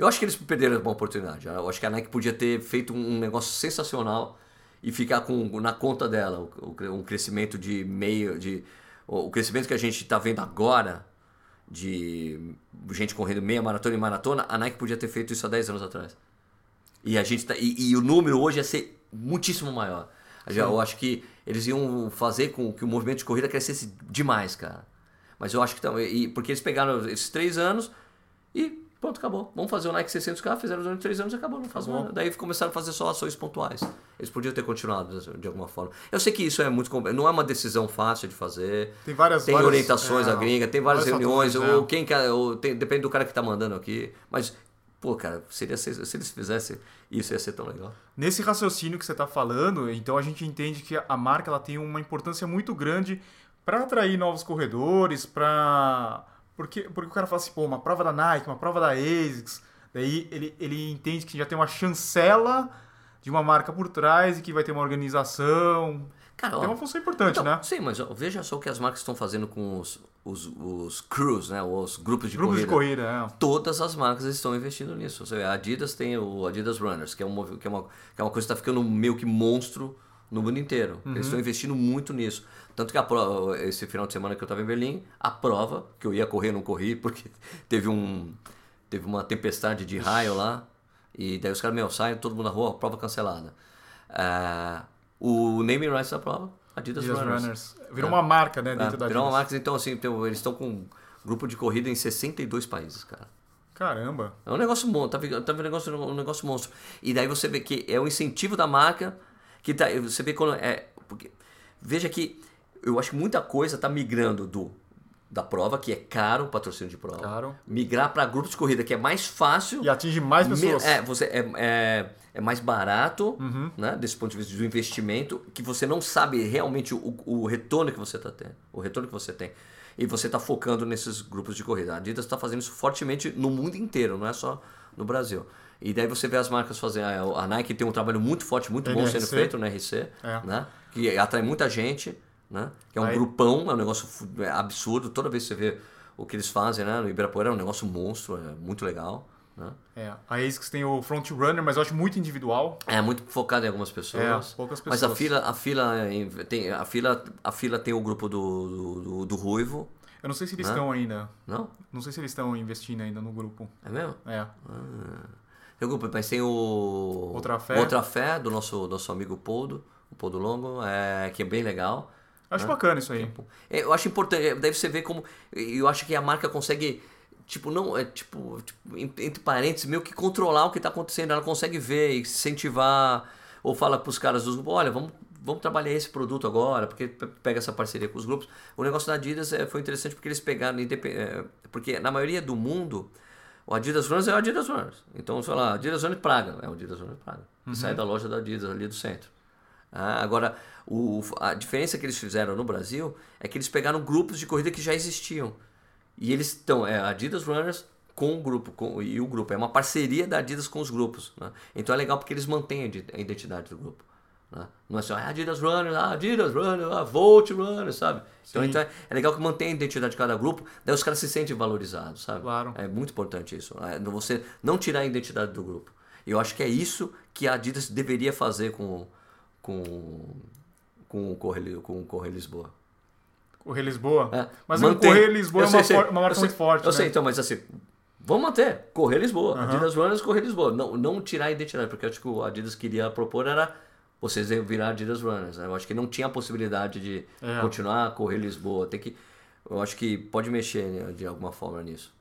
Eu acho que eles perderam uma oportunidade. Eu acho que a Nike podia ter feito um negócio sensacional e ficar com na conta dela um crescimento de meio de o crescimento que a gente está vendo agora de gente correndo meia maratona e maratona, a Nike podia ter feito isso há 10 anos atrás. E a gente tá, e, e o número hoje ia ser muitíssimo maior. Já, eu acho que eles iam fazer com que o movimento de corrida crescesse demais, cara. Mas eu acho que também. Porque eles pegaram esses três anos e pronto, acabou. Vamos fazer o Nike 600K, fizeram durante três anos e acabou, não faz Acabou. nada. Daí começaram a fazer só ações pontuais. Eles podiam ter continuado de alguma forma. Eu sei que isso é muito. Não é uma decisão fácil de fazer. Tem várias... Tem várias, orientações é, à gringa, tem várias reuniões, fatores, ou é. quem quer, ou tem- depende do cara que tá mandando aqui. Mas, pô, cara, seria, se, se eles fizessem isso, ia ser tão legal. Nesse raciocínio que você está falando, então a gente entende que a marca ela tem uma importância muito grande para atrair novos corredores, para porque porque o cara fala assim, pô, uma prova da Nike, uma prova da ASICS, daí ele, ele entende que já tem uma chancela de uma marca por trás e que vai ter uma organização. Cara, ó, Tem uma função importante, então, né? Sim, mas ó, veja só o que as marcas estão fazendo com os, os, os crews, né? Os grupos de Grupos de corrida. corrida, é. Todas as marcas estão investindo nisso. Você vê, a Adidas tem o Adidas Runners, que é, um, movi- que é, uma, que é uma coisa que está ficando meio que monstro no mundo inteiro. Eles estão investindo muito nisso. Tanto que a prova, esse final de semana que eu estava em Berlim, a prova, que eu ia correr, não corri, porque teve, um, teve uma tempestade de raio lá. E daí os caras, meu, saem, todo mundo na rua, prova cancelada. Ah, o naming rights da prova, Adidas, Adidas Runners. Runners. Virou uma marca, né, dentro É, da virou uma Adidas. marca, então assim, eles estão com um grupo de corrida em 62 países, cara. Caramba. É um negócio monstro, tá, tá um negócio, um negócio monstro. E daí você vê que é o incentivo da marca que tá. Você vê quando. É, porque, veja que eu acho que muita coisa tá migrando do da prova, que é caro o patrocínio de prova. Caro. Migrar para grupos de corrida, que é mais fácil. E atinge mais pessoas. É, você é, é, é mais barato, Uhum. né? Desse ponto de vista do investimento, que você não sabe realmente o, o retorno que você está tendo, o retorno que você tem. E você está focando nesses grupos de corrida. A Adidas está fazendo isso fortemente no mundo inteiro, não é só no Brasil. E daí você vê as marcas fazendo. A Nike tem um trabalho muito forte, muito bom sendo NRC. feito no RC, É. né? Que atrai muita gente, né? Que é um Aí- grupão, é um negócio é absurdo. Toda vez que você vê o que eles fazem, né? No Ibirapuera é um negócio monstro, é muito legal, né? É, a ASICS tem o front runner, mas eu acho muito individual. É muito focado em algumas pessoas. É, poucas Mas a pessoas. fila, a fila em- tem a fila, a fila tem o grupo do, do, do, Ruivo, Eu não sei se eles Hã? estão ainda. não? Não sei se eles estão investindo ainda no grupo. É mesmo? É. Tem o grupo, mas tem o Outra Fé. Outra Fé do nosso nosso amigo Poldo, o Poldo Longo, é, que é bem legal. Acho bacana isso aí. É, Eu acho importante, é, deve você ver como. Eu acho que a marca consegue, tipo, não. É, tipo, tipo, en- entre parênteses, meio que controlar o que está acontecendo. Ela consegue ver e incentivar, ou fala para os caras dos grupos: olha, vamos, vamos trabalhar esse produto agora, porque pe- pega essa parceria com os grupos. O negócio da Adidas é, foi interessante porque eles pegaram. porque na maioria do mundo. O Adidas Runners é o Adidas Runners. Então, sei lá, Adidas Runners Praga. É o Adidas Runners Praga. Que sai da loja da Adidas ali do centro. Ah, agora, o, a diferença que eles fizeram no Brasil é que eles pegaram grupos de corrida que já existiam. E eles estão, é Adidas Runners com o grupo, com, e o grupo. É uma parceria da Adidas com os grupos. né? Então é legal porque eles mantêm a ide- a identidade do grupo. né? Não é só ah, Adidas Runners, ah, Adidas Runners, ah, Volt Runners, sabe? Então, Sim. então é, é legal que mantém a identidade de cada grupo, daí os caras se sentem valorizados, sabe? Claro. É muito importante isso. É, você não tirar a identidade do grupo. Eu acho que é isso que a Adidas deveria fazer com, com, com o Correr, com o Correr Lisboa. Correr Lisboa? É, Mas mantém. o Correr Lisboa Eu é uma, sei, for- uma marca sei, muito forte, Eu né? sei, então, mas assim, vamos manter. Correr Lisboa. Aham. Adidas Runners, Correr Lisboa. Não, não tirar a identidade, porque eu acho que o Adidas queria propor era vocês virar Adidas Runners. né? Eu acho que não tinha a possibilidade de É. continuar a Correr Lisboa. Tem que, eu acho que pode mexer né, de alguma forma nisso.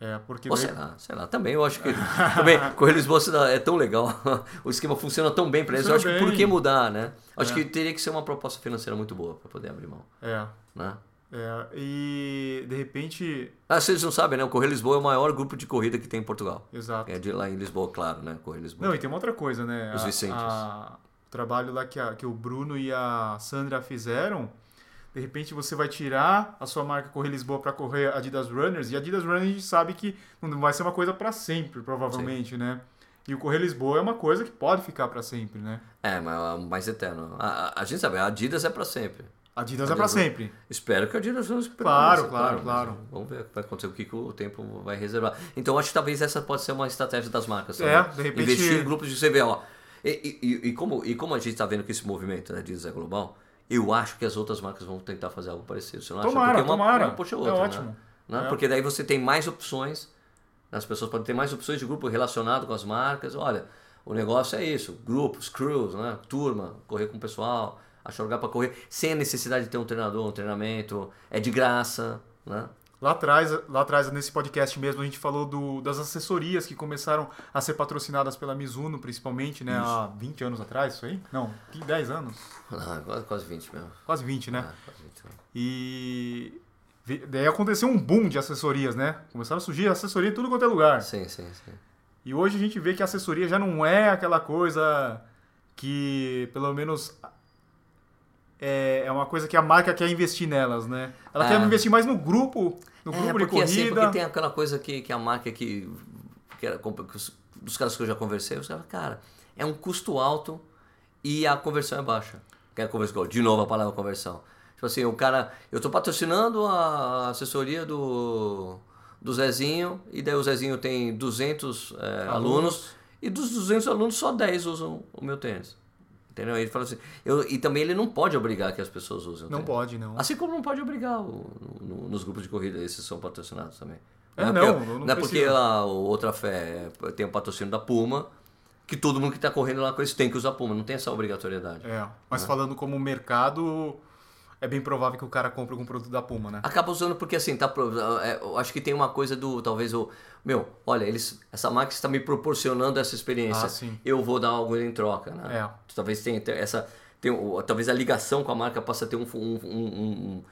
É, porque Ou daí- sei lá, sei lá. Também eu acho que. também, Correr Lisboa é tão legal. o esquema funciona tão bem para eles. Eu acho Funciona que por bem. que mudar, né? Acho É. que teria que ser uma proposta financeira muito boa para poder abrir mão. É, Né? é. E de repente. Ah, vocês não sabem, né? O Correr Lisboa é o maior grupo de corrida que tem em Portugal. Exato. É de lá em Lisboa, claro, né? Correr Lisboa. Não, e tem uma outra coisa, né? Os A- Vicentes. a- o trabalho lá que, a- que o Bruno e a Sandra fizeram. De repente você vai tirar a sua marca Correr Lisboa para correr Adidas Runners. E Adidas Runners a gente sabe que não vai ser uma coisa para sempre, provavelmente, né? E o Correr Lisboa é uma coisa que pode ficar para sempre, né? É, mas é o mais eterno. A, a- a gente sabe, a Adidas é para sempre. Adidas é para Adidas- sempre. Espero que a Adidas não se Claro, claro, claro. Vamos ver o que vai acontecer, o que, que o tempo vai reservar. Então, acho que talvez essa pode ser uma estratégia das marcas. É, também. de repente- Investir em grupos de ó. E, e- e como, e como a gente está vendo que esse movimento da Adidas é global, eu acho que as outras marcas vão tentar fazer algo parecido. Você não acha? Tomara, Porque uma, tomara. uma puxa a É outra, né? ótimo. Né? É. Porque daí você tem mais opções, as pessoas podem ter mais opções de grupo relacionado com as marcas. Olha, o negócio é isso: grupos, crews, né? turma, correr com o pessoal, achar lugar para correr, sem a necessidade de ter um treinador, um treinamento, é de graça. Né? Lá atrás, lá atrás, nesse podcast mesmo, a gente falou do- das assessorias que começaram a ser patrocinadas pela Mizuno, principalmente, né? Há 20 anos atrás, isso aí? Não, que 10 anos. Ah, quase, quase 20 mesmo. Quase 20, né? Ah, quase 20 mesmo. E daí aconteceu um boom de assessorias, né? Começaram a surgir assessoria em tudo quanto é lugar. Sim, sim, sim. E hoje a gente vê que a assessoria já não é aquela coisa que, pelo menos, é, é uma coisa que a marca quer investir nelas, né? Ela É. quer investir mais no grupo, no É, grupo de porque, assim, corrida. porque tem aquela coisa que, que a marca que, que era, que os- dos caras que eu já conversei, os caras, cara, é um custo alto e a conversão é baixa. Que é conversão, de novo a palavra conversão. Tipo assim, o cara, eu tô patrocinando a assessoria do, do Zezinho e daí o Zezinho tem 200 é, alunos. Alunos. e dos 200 alunos só 10 usam o meu tênis. Entendeu? Ele fala assim, eu, e também ele não pode obrigar que as pessoas usem o Não pode, não. Assim como não pode obrigar o- no- nos grupos de corrida, esses são patrocinados também. É, é não, porque, não não é porque precisa. a Outra Fé é- tem o patrocínio da Puma, que todo mundo que está correndo lá com isso tem que usar Puma, não tem essa obrigatoriedade. É, mas falando como mercado, é bem provável que o cara compre algum produto da Puma, né? Acaba usando porque assim, tá, pro- é, eu acho que tem uma coisa do, talvez o, meu, olha, eles, essa marca está me proporcionando essa experiência, Ah, sim. eu vou dar algo em troca, né? É. Talvez tenha essa, tem, talvez a ligação com a marca possa ter um, um- um-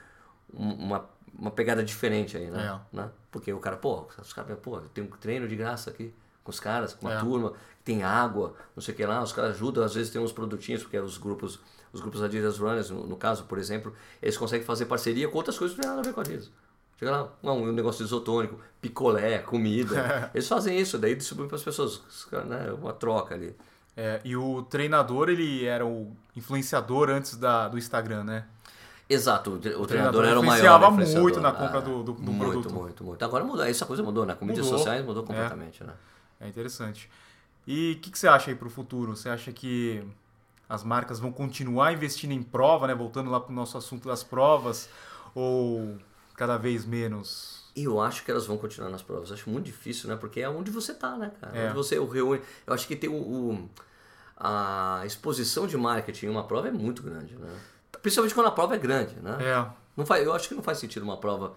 um- uma, uma pegada diferente aí, né? É. né? Porque o cara, pô, os caras, pô, tem um treino de graça aqui com os caras, com uma É. turma, tem água, não sei o que lá, os caras ajudam, às vezes tem uns produtinhos, porque os grupos, os grupos Adidas Runners, no, no caso, por exemplo, eles conseguem fazer parceria com outras coisas que não tem nada a ver com a Adidas. Chega lá, um, um negócio de isotônico, picolé, comida. Eles fazem isso, daí distribuem para as pessoas, né? Uma troca ali. É, e o treinador, ele era o influenciador antes da, do Instagram, né? Exato, o, tre- o treinador treinador era o maior. influenciava influenciador. muito na compra do- do- do muito, produto. Muito, muito. Agora mudou, essa coisa mudou, né? Com mídias Mudou. sociais mudou completamente, né? É interessante. E o que, que você acha aí pro futuro? Você acha que as marcas vão continuar investindo em prova, né? Voltando lá pro nosso assunto das provas, ou cada vez menos? Eu acho que elas vão continuar nas provas. Acho muito difícil, né? Porque é onde você tá, né, cara? É. Onde você o reúne. Eu acho que tem o, o- a exposição de marketing em uma prova é muito grande, né? Principalmente quando a prova é grande, né? É, Não faz, eu acho que não faz sentido uma prova.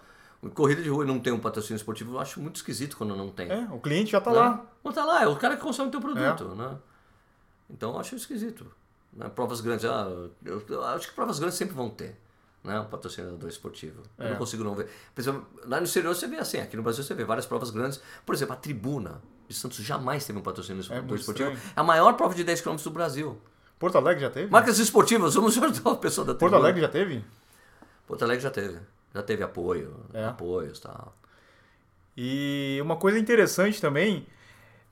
Corrida de rua e não tem um patrocínio esportivo, eu acho muito esquisito quando não tem. é, o cliente já tá né? lá. Não tá lá, é o cara que consome o teu produto, né? Então eu acho esquisito. Né? Provas grandes, ah, eu, eu acho que provas grandes sempre vão ter. Né? Um patrocinador esportivo. Eu É. não consigo não ver. Por exemplo, lá no exterior você vê assim, aqui no Brasil você vê várias provas grandes. Por exemplo, a tribuna de Santos jamais teve um patrocínio muito esportivo. estranho. É a maior prova de 10 km do Brasil. Porto Alegre já teve? Marcas esportivas, vamos ajudar a pessoa da Porto. Alegre já teve? Porto Alegre já teve. Já teve apoio, É. apoios e tal. E uma coisa interessante também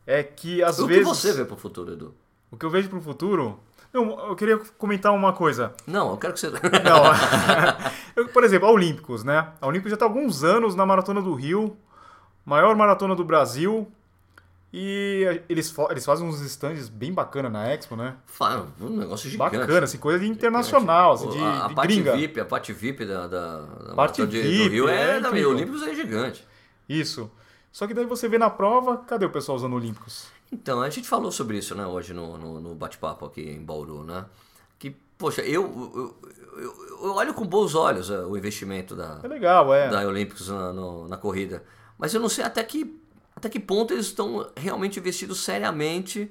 é que às o vezes. que você vê pro futuro, Edu? O que eu vejo pro futuro. Não, eu queria comentar uma coisa. Não, eu quero que você. Não. Por exemplo, a Olímpicos, né? A Olímpicos já está há alguns anos na Maratona do Rio, maior maratona do Brasil. E eles, eles fazem uns stands bem bacana na Expo, né? Um negócio gigante. Bacana, assim, coisa de internacional, assim, de, a, a de parte gringa. VIP, a parte VIP da, da, da Parte de- VIP, do Rio é é, da. Olímpicos é gigante. Isso. Só que daí você vê na prova, cadê o pessoal usando Olímpicos? Então, a gente falou sobre isso, né, hoje no, no, no bate-papo aqui em Bauru, né? Que, poxa, eu, eu, eu- eu olho com bons olhos é, o investimento da, É legal, é. da Olímpicos na, no- na corrida. Mas eu não sei até que, até que ponto eles estão realmente investidos seriamente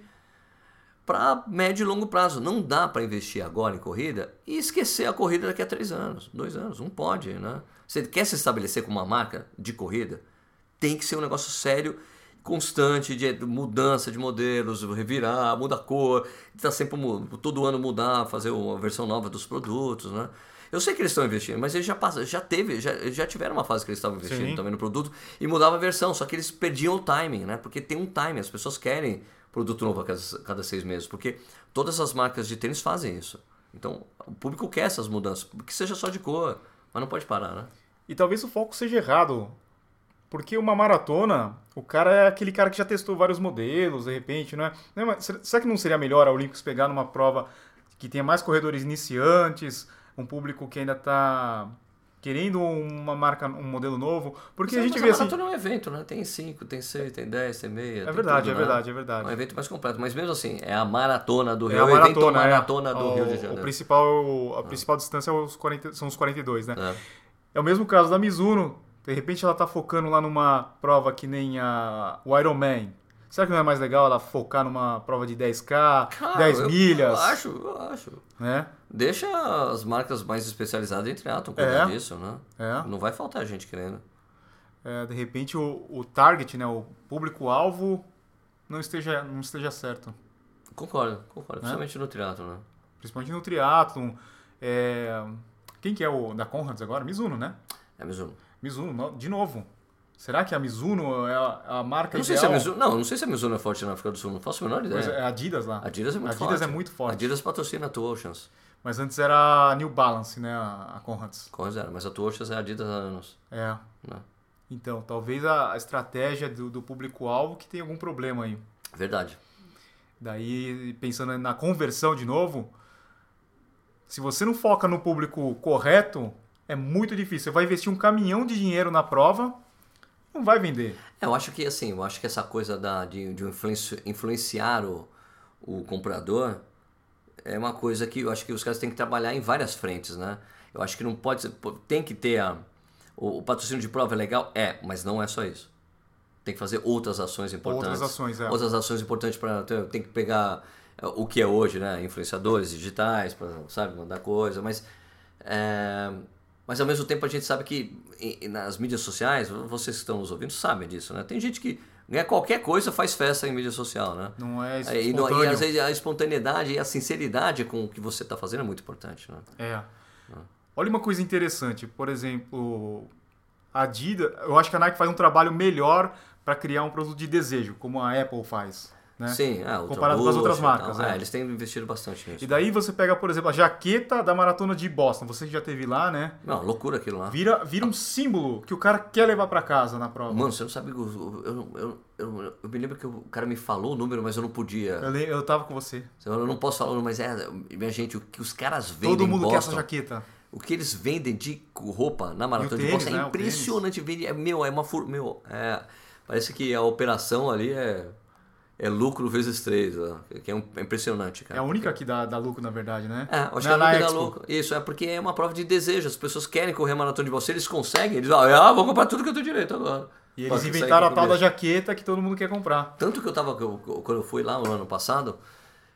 para médio e longo prazo. Não dá para investir agora em corrida e esquecer a corrida daqui a três anos, dois anos. Não pode, né? Você quer se estabelecer como uma marca de corrida, tem que ser um negócio sério, constante, de mudança de modelos, revirar, muda a cor, tá sempre todo ano mudar, fazer uma versão nova dos produtos, né? Eu sei que eles estão investindo, mas eles já passam, já teve, já, já tiveram uma fase que eles estavam investindo Sim. também no produto e mudava a versão, só que eles perdiam o timing, né? Porque tem um timing, as pessoas querem produto novo a cada, cada seis meses, porque todas as marcas de tênis fazem isso. Então, o público quer essas mudanças, que seja só de cor, mas não pode parar, né? E talvez o foco seja errado. Porque uma maratona, o cara é aquele cara que já testou vários modelos, de repente, não é? É será- que não seria melhor a Olímpicos pegar numa prova que tenha mais corredores iniciantes, um público que ainda está querendo uma marca, um modelo novo? Porque a gente vê assim. maratona é um evento, né? Tem 5, tem 6, tem 10, tem meia. É tem verdade, tudo, é né? verdade, é É um verdade. evento mais completo, mas mesmo assim, é a maratona do É Rio, a é o evento maratona, é. maratona do O- Rio de O Janeiro. principal, a principal distância é os 40 são os 42, né? É. É o mesmo caso da Mizuno. De repente ela tá focando lá numa prova que nem a, o Ironman. Será que não é mais legal ela focar numa prova de 10K, Cara, 10 eu- milhas? Eu acho, eu acho. Né? Deixa as marcas mais especializadas em triatlon cuidar É. disso, né? É. Não vai faltar gente querendo. É, de repente o, o target, né, o público-alvo, não esteja, não esteja certo. Concordo, concordo. Né? Principalmente no triatlon, né? Principalmente no triatlon. É, Quem que é o da Conrads agora? Mizuno, né? É Mizuno. Mizuno, no- de novo. Será que a Mizuno é a, a marca Eu não sei se a ideal? Mizuno. Não, não sei se a Mizuno é forte na África do Sul, não faço a menor ideia. é, a Adidas lá. A Adidas é muito Adidas forte. é muito forte. A Adidas patrocina a Oceans. Mas antes era a New Balance, né? A, Conrads. Com zero, mas a Oceans é a Adidas há anos. É. Né? Então, talvez a, a estratégia do, do público-alvo que tem algum problema aí. Verdade. Daí, pensando na conversão de novo, se você não foca no público correto, é muito difícil. Você vai investir um caminhão de dinheiro na prova, não vai vender. É, eu acho que assim, eu acho que essa coisa da, de, de influenci- influenciar o, o comprador é uma coisa que eu acho que os caras têm que trabalhar em várias frentes, né? Eu acho que não pode ser, tem que ter a, o, o patrocínio de prova é legal, é, mas não é só isso. Tem que fazer outras ações importantes. Outras ações, é. Outras ações importantes para tem que pegar é, o que é hoje, né? Influenciadores digitais, para sabe mandar coisa, mas é, mas ao mesmo tempo a gente sabe que nas mídias sociais, vocês que estão nos ouvindo sabem disso, né? Tem gente que ganha qualquer coisa faz festa em mídia social, né? Não é É, E, e às vezes a espontaneidade e a sinceridade com o que você está fazendo é muito importante, né? É. Olha uma coisa interessante, por exemplo, a Adidas, eu acho que a Nike faz um trabalho melhor para criar um produto de desejo, como a Apple faz. Né? Sim, ah, Comparado com as outras marcas, É, é. eles têm investido bastante nisso. E daí você pega, por exemplo, a jaqueta da maratona de Boston, você que já teve lá, né? Não, loucura aquilo lá. Vira, vira um símbolo que o cara quer levar para casa na prova. Mano, você não sabe. Eu, eu, eu, eu, me lembro que o cara me falou o número, mas eu não podia. Eu, eu tava com você. Eu não posso falar o número, mas é. Minha gente, o que os caras vendem Todo mundo em quer essa Boston, jaqueta. o que eles vendem de roupa na maratona o de Boston tênis, é né, o impressionante. Vende, é, meu, é uma. Meu, é, parece que a operação ali é. É lucro vezes três, ó, que é, um- é impressionante, É cara. a única que dá, dá lucro, na verdade, né? É, acho Na- que é na lucro da Expo. lucro. Isso, é porque é uma prova de desejo. As pessoas querem correr a maratona de. Se eles conseguem, eles vão, ah, vou comprar tudo que eu tenho direito agora. E eles inventaram a com tal da jaqueta que todo mundo quer comprar. Tanto que eu tava, que eu- quando eu fui lá no ano passado,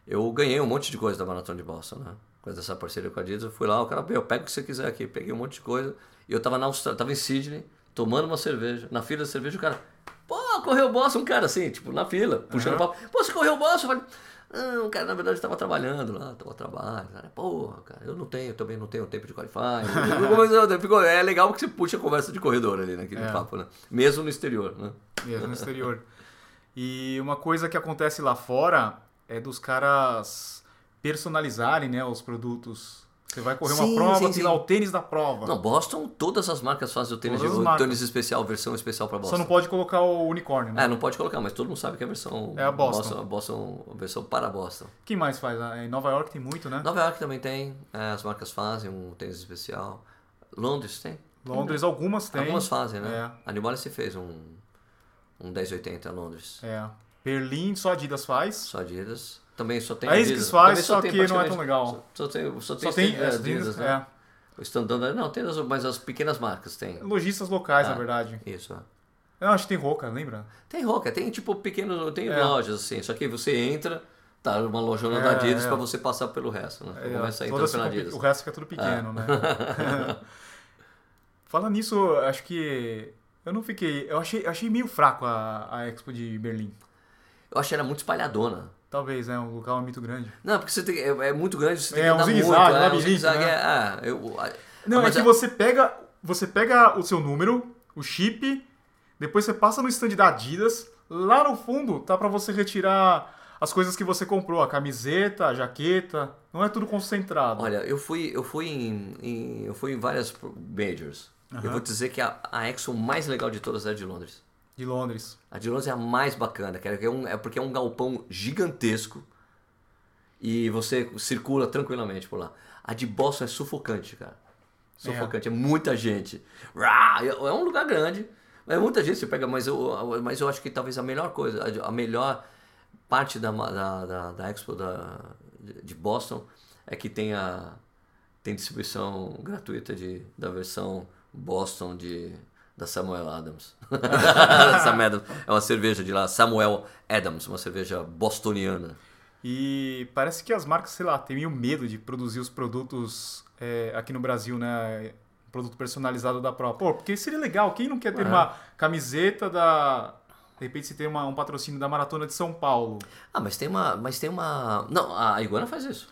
eu ganhei um monte de coisa da Maratona de Boston, né? Coisa dessa parceria com a Adidas. Eu fui lá, o cara, eu pego o que você quiser aqui. Peguei um monte de coisa. E eu tava na Austrália, tava em Sydney, tomando uma cerveja. Na fila da cerveja, o cara, correu o Boston, um cara assim, tipo, na fila, puxando papo. Pô, você correu o Boston? Eu falei, não, cara, na verdade eu tava trabalhando lá, tava trabalhando. Cara, Porra, cara, eu não tenho, eu também não tenho tempo de qualify. Ficou- é legal porque você puxa a conversa de corredor ali naquele É. papo, né? Mesmo no exterior, né? mesmo no exterior. E uma coisa que acontece lá fora é dos caras personalizarem né, os produtos. Você vai correr Sim, uma prova, sim, tem sim. lá o tênis da prova. Não, Boston, todas as marcas fazem o tênis, Todas de, o tênis especial, versão especial para Boston. Só não pode colocar o unicórnio, né? É, não pode colocar, mas todo mundo sabe que é a versão É a Boston. a Boston, a versão para Boston. Quem mais faz? Ah, Em Nova York tem muito, né? Nova York também tem, é, as marcas fazem um tênis especial. Londres tem? Londres, algumas tem. Algumas fazem, né? A New Balance fez um, um 1080 Londres. É. é. Berlim, só Adidas faz. Só Adidas. Também só tem A Adidas. ASICS faz, Também só tem que não é tão legal. Só, só tem, só tem, Só tem é, as Adidas, né? é. O standard, não, tem as, mas as pequenas marcas tem. Lojistas locais, Ah. na verdade. Isso, é. Eu acho que tem Roca, lembra? Tem roca, tem tipo pequenos, tem É. lojas assim, só que você entra, tá numa lojona É, da Adidas é. pra você passar pelo resto, né? É, Começa a entrar pela Adidas. o resto fica tudo pequeno, né? Falando nisso, acho que eu não fiquei. Eu achei, achei meio fraco a, a Expo de Berlim. Eu achei ela muito espalhadona. Talvez, né? Um local muito grande. Não, porque você tem, é, é muito grande, você tem É, que um andar zigue-zague, muito. é, um labirinto, zigue-zague, né? é, ah, eu, a- Não, mas é que a- você pega, você pega o seu número, o chip, depois você passa no stand da Adidas, lá no fundo tá pra você retirar as coisas que você comprou, a camiseta, a jaqueta, não é tudo concentrado. Olha, eu fui, eu fui em, em- eu fui em várias majors. Eu vou te dizer que a, a Exxon mais legal de todas é a de Londres. De Londres. A de Londres é a mais bacana, cara, é, um, é porque é um galpão gigantesco e você circula tranquilamente por lá. A de Boston é sufocante, cara. Sufocante, é, muita gente. É é um lugar grande, é muita gente você pega, mas eu, mas eu acho que talvez a melhor coisa, a- melhor parte da, da, da, da Expo da, de Boston é que tem a tem distribuição gratuita de, da versão Boston de da Samuel Adams. Samuel Adams. É uma cerveja de lá, Samuel Adams, uma cerveja bostoniana. E parece que as marcas, sei lá, têm meio medo de produzir os produtos é, aqui no Brasil, né? Produto personalizado da própria. Pô, porque seria legal, quem não quer ter É. uma camiseta da. De repente você tem uma- um patrocínio da Maratona de São Paulo. Ah, mas tem uma, mas tem uma, não, a Iguana faz isso.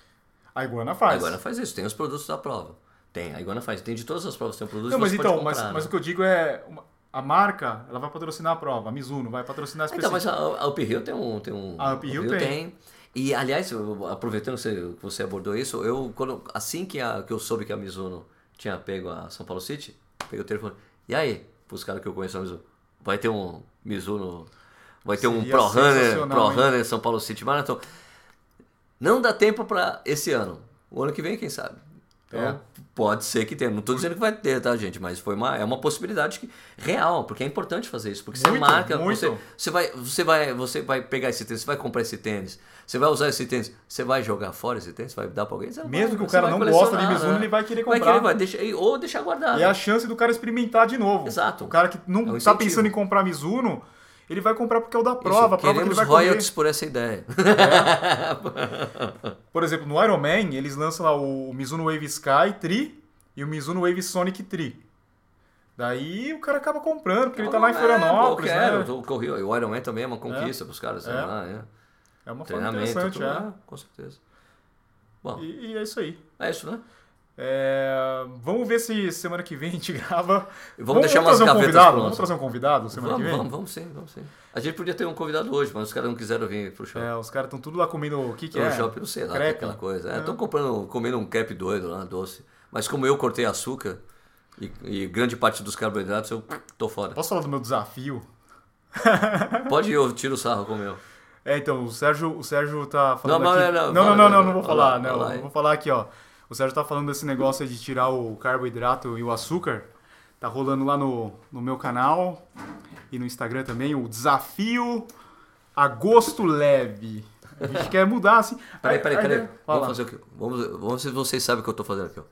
A Iguana A faz. Iguana faz isso, tem os produtos da prova. Tem, a Iguana faz, tem de todas as provas, tem um produto Não, mas então, mas, comprar, mas né? o que eu digo é. a marca, ela vai patrocinar a prova. A Mizuno vai patrocinar a Então, mas a, a Up Hill tem um. Tem um A Up Hill tem. E, aliás, eu- aproveitando que você, você abordou isso, eu, quando, assim que, a, que eu soube que a Mizuno tinha pego a São Paulo City, peguei o telefone. E aí, pros caras que eu conheço a Mizuno, vai ter um Mizuno. Vai ter um Pro Runner, Pro? Runner São Paulo City Marathon. Não dá tempo pra esse ano. O ano que vem, quem sabe? Então, É. Pode ser que tenha. Não estou dizendo que vai ter, tá, gente? Mas foi uma, é uma possibilidade que- real, porque é importante fazer isso. Porque você Muito, marca, muito. você, você, vai, você, vai, você vai pegar esse tênis, você vai comprar esse tênis, você vai usar esse tênis, você vai jogar fora esse tênis, vai dar pra alguém? Você Mesmo vai, que o você cara vai não gosta de Mizuno, ele vai querer Vai comprar. querer, vai deixar, ou deixar guardado. E é a chance do cara experimentar de novo. Exato. O cara que não É um tá pensando em comprar Mizuno, ele vai comprar porque é o da Isso, prova, a prova que ele vai royalties por essa ideia. Por exemplo, no Iron Man, eles lançam lá o Mizuno Wave Sky Tri e o Mizuno Wave Sonic Tri. Daí o cara acaba comprando, porque ele tá lá em É, Florianópolis, eu quero, né? eu corri, o Iron Man também é uma conquista pros caras. É. lá, é. É uma forma interessante, tudo, é. é, com certeza. Bom, E, e é isso aí. é isso, né? É, vamos ver se semana que vem a gente grava. Vamos deixar umas trazer um convidado? Vamos trazer um convidado semana Vamos, que vem? vamos, vamos sim, vamos sim. A gente podia ter um convidado hoje, mas os caras não quiseram vir pro show. É, os caras estão tudo lá comendo o que que é? shopping, não sei lá, Crepe. aquela coisa. É. Estão comprando, comendo um cap doido lá, doce. Mas como eu cortei açúcar e, e grande parte dos carboidratos, eu tô fora. Posso falar do meu desafio? Pode ir, eu tiro o sarro com o meu. É, então, o Sérgio, o Sérgio tá falando Não, aqui... não, não, não, não, fala, não, não, não vou fala, falar, fala não. Vou falar aqui, ó. O Sérgio tá falando desse negócio de tirar o carboidrato e o açúcar. Tá rolando lá no, no meu canal e no Instagram também o desafio agosto leve. A gente quer mudar, assim. Peraí, A- peraí, a peraí. ideia- Vamos fazer o? Vamos, vamos ver se vocês sabem o que eu tô fazendo aqui, ó.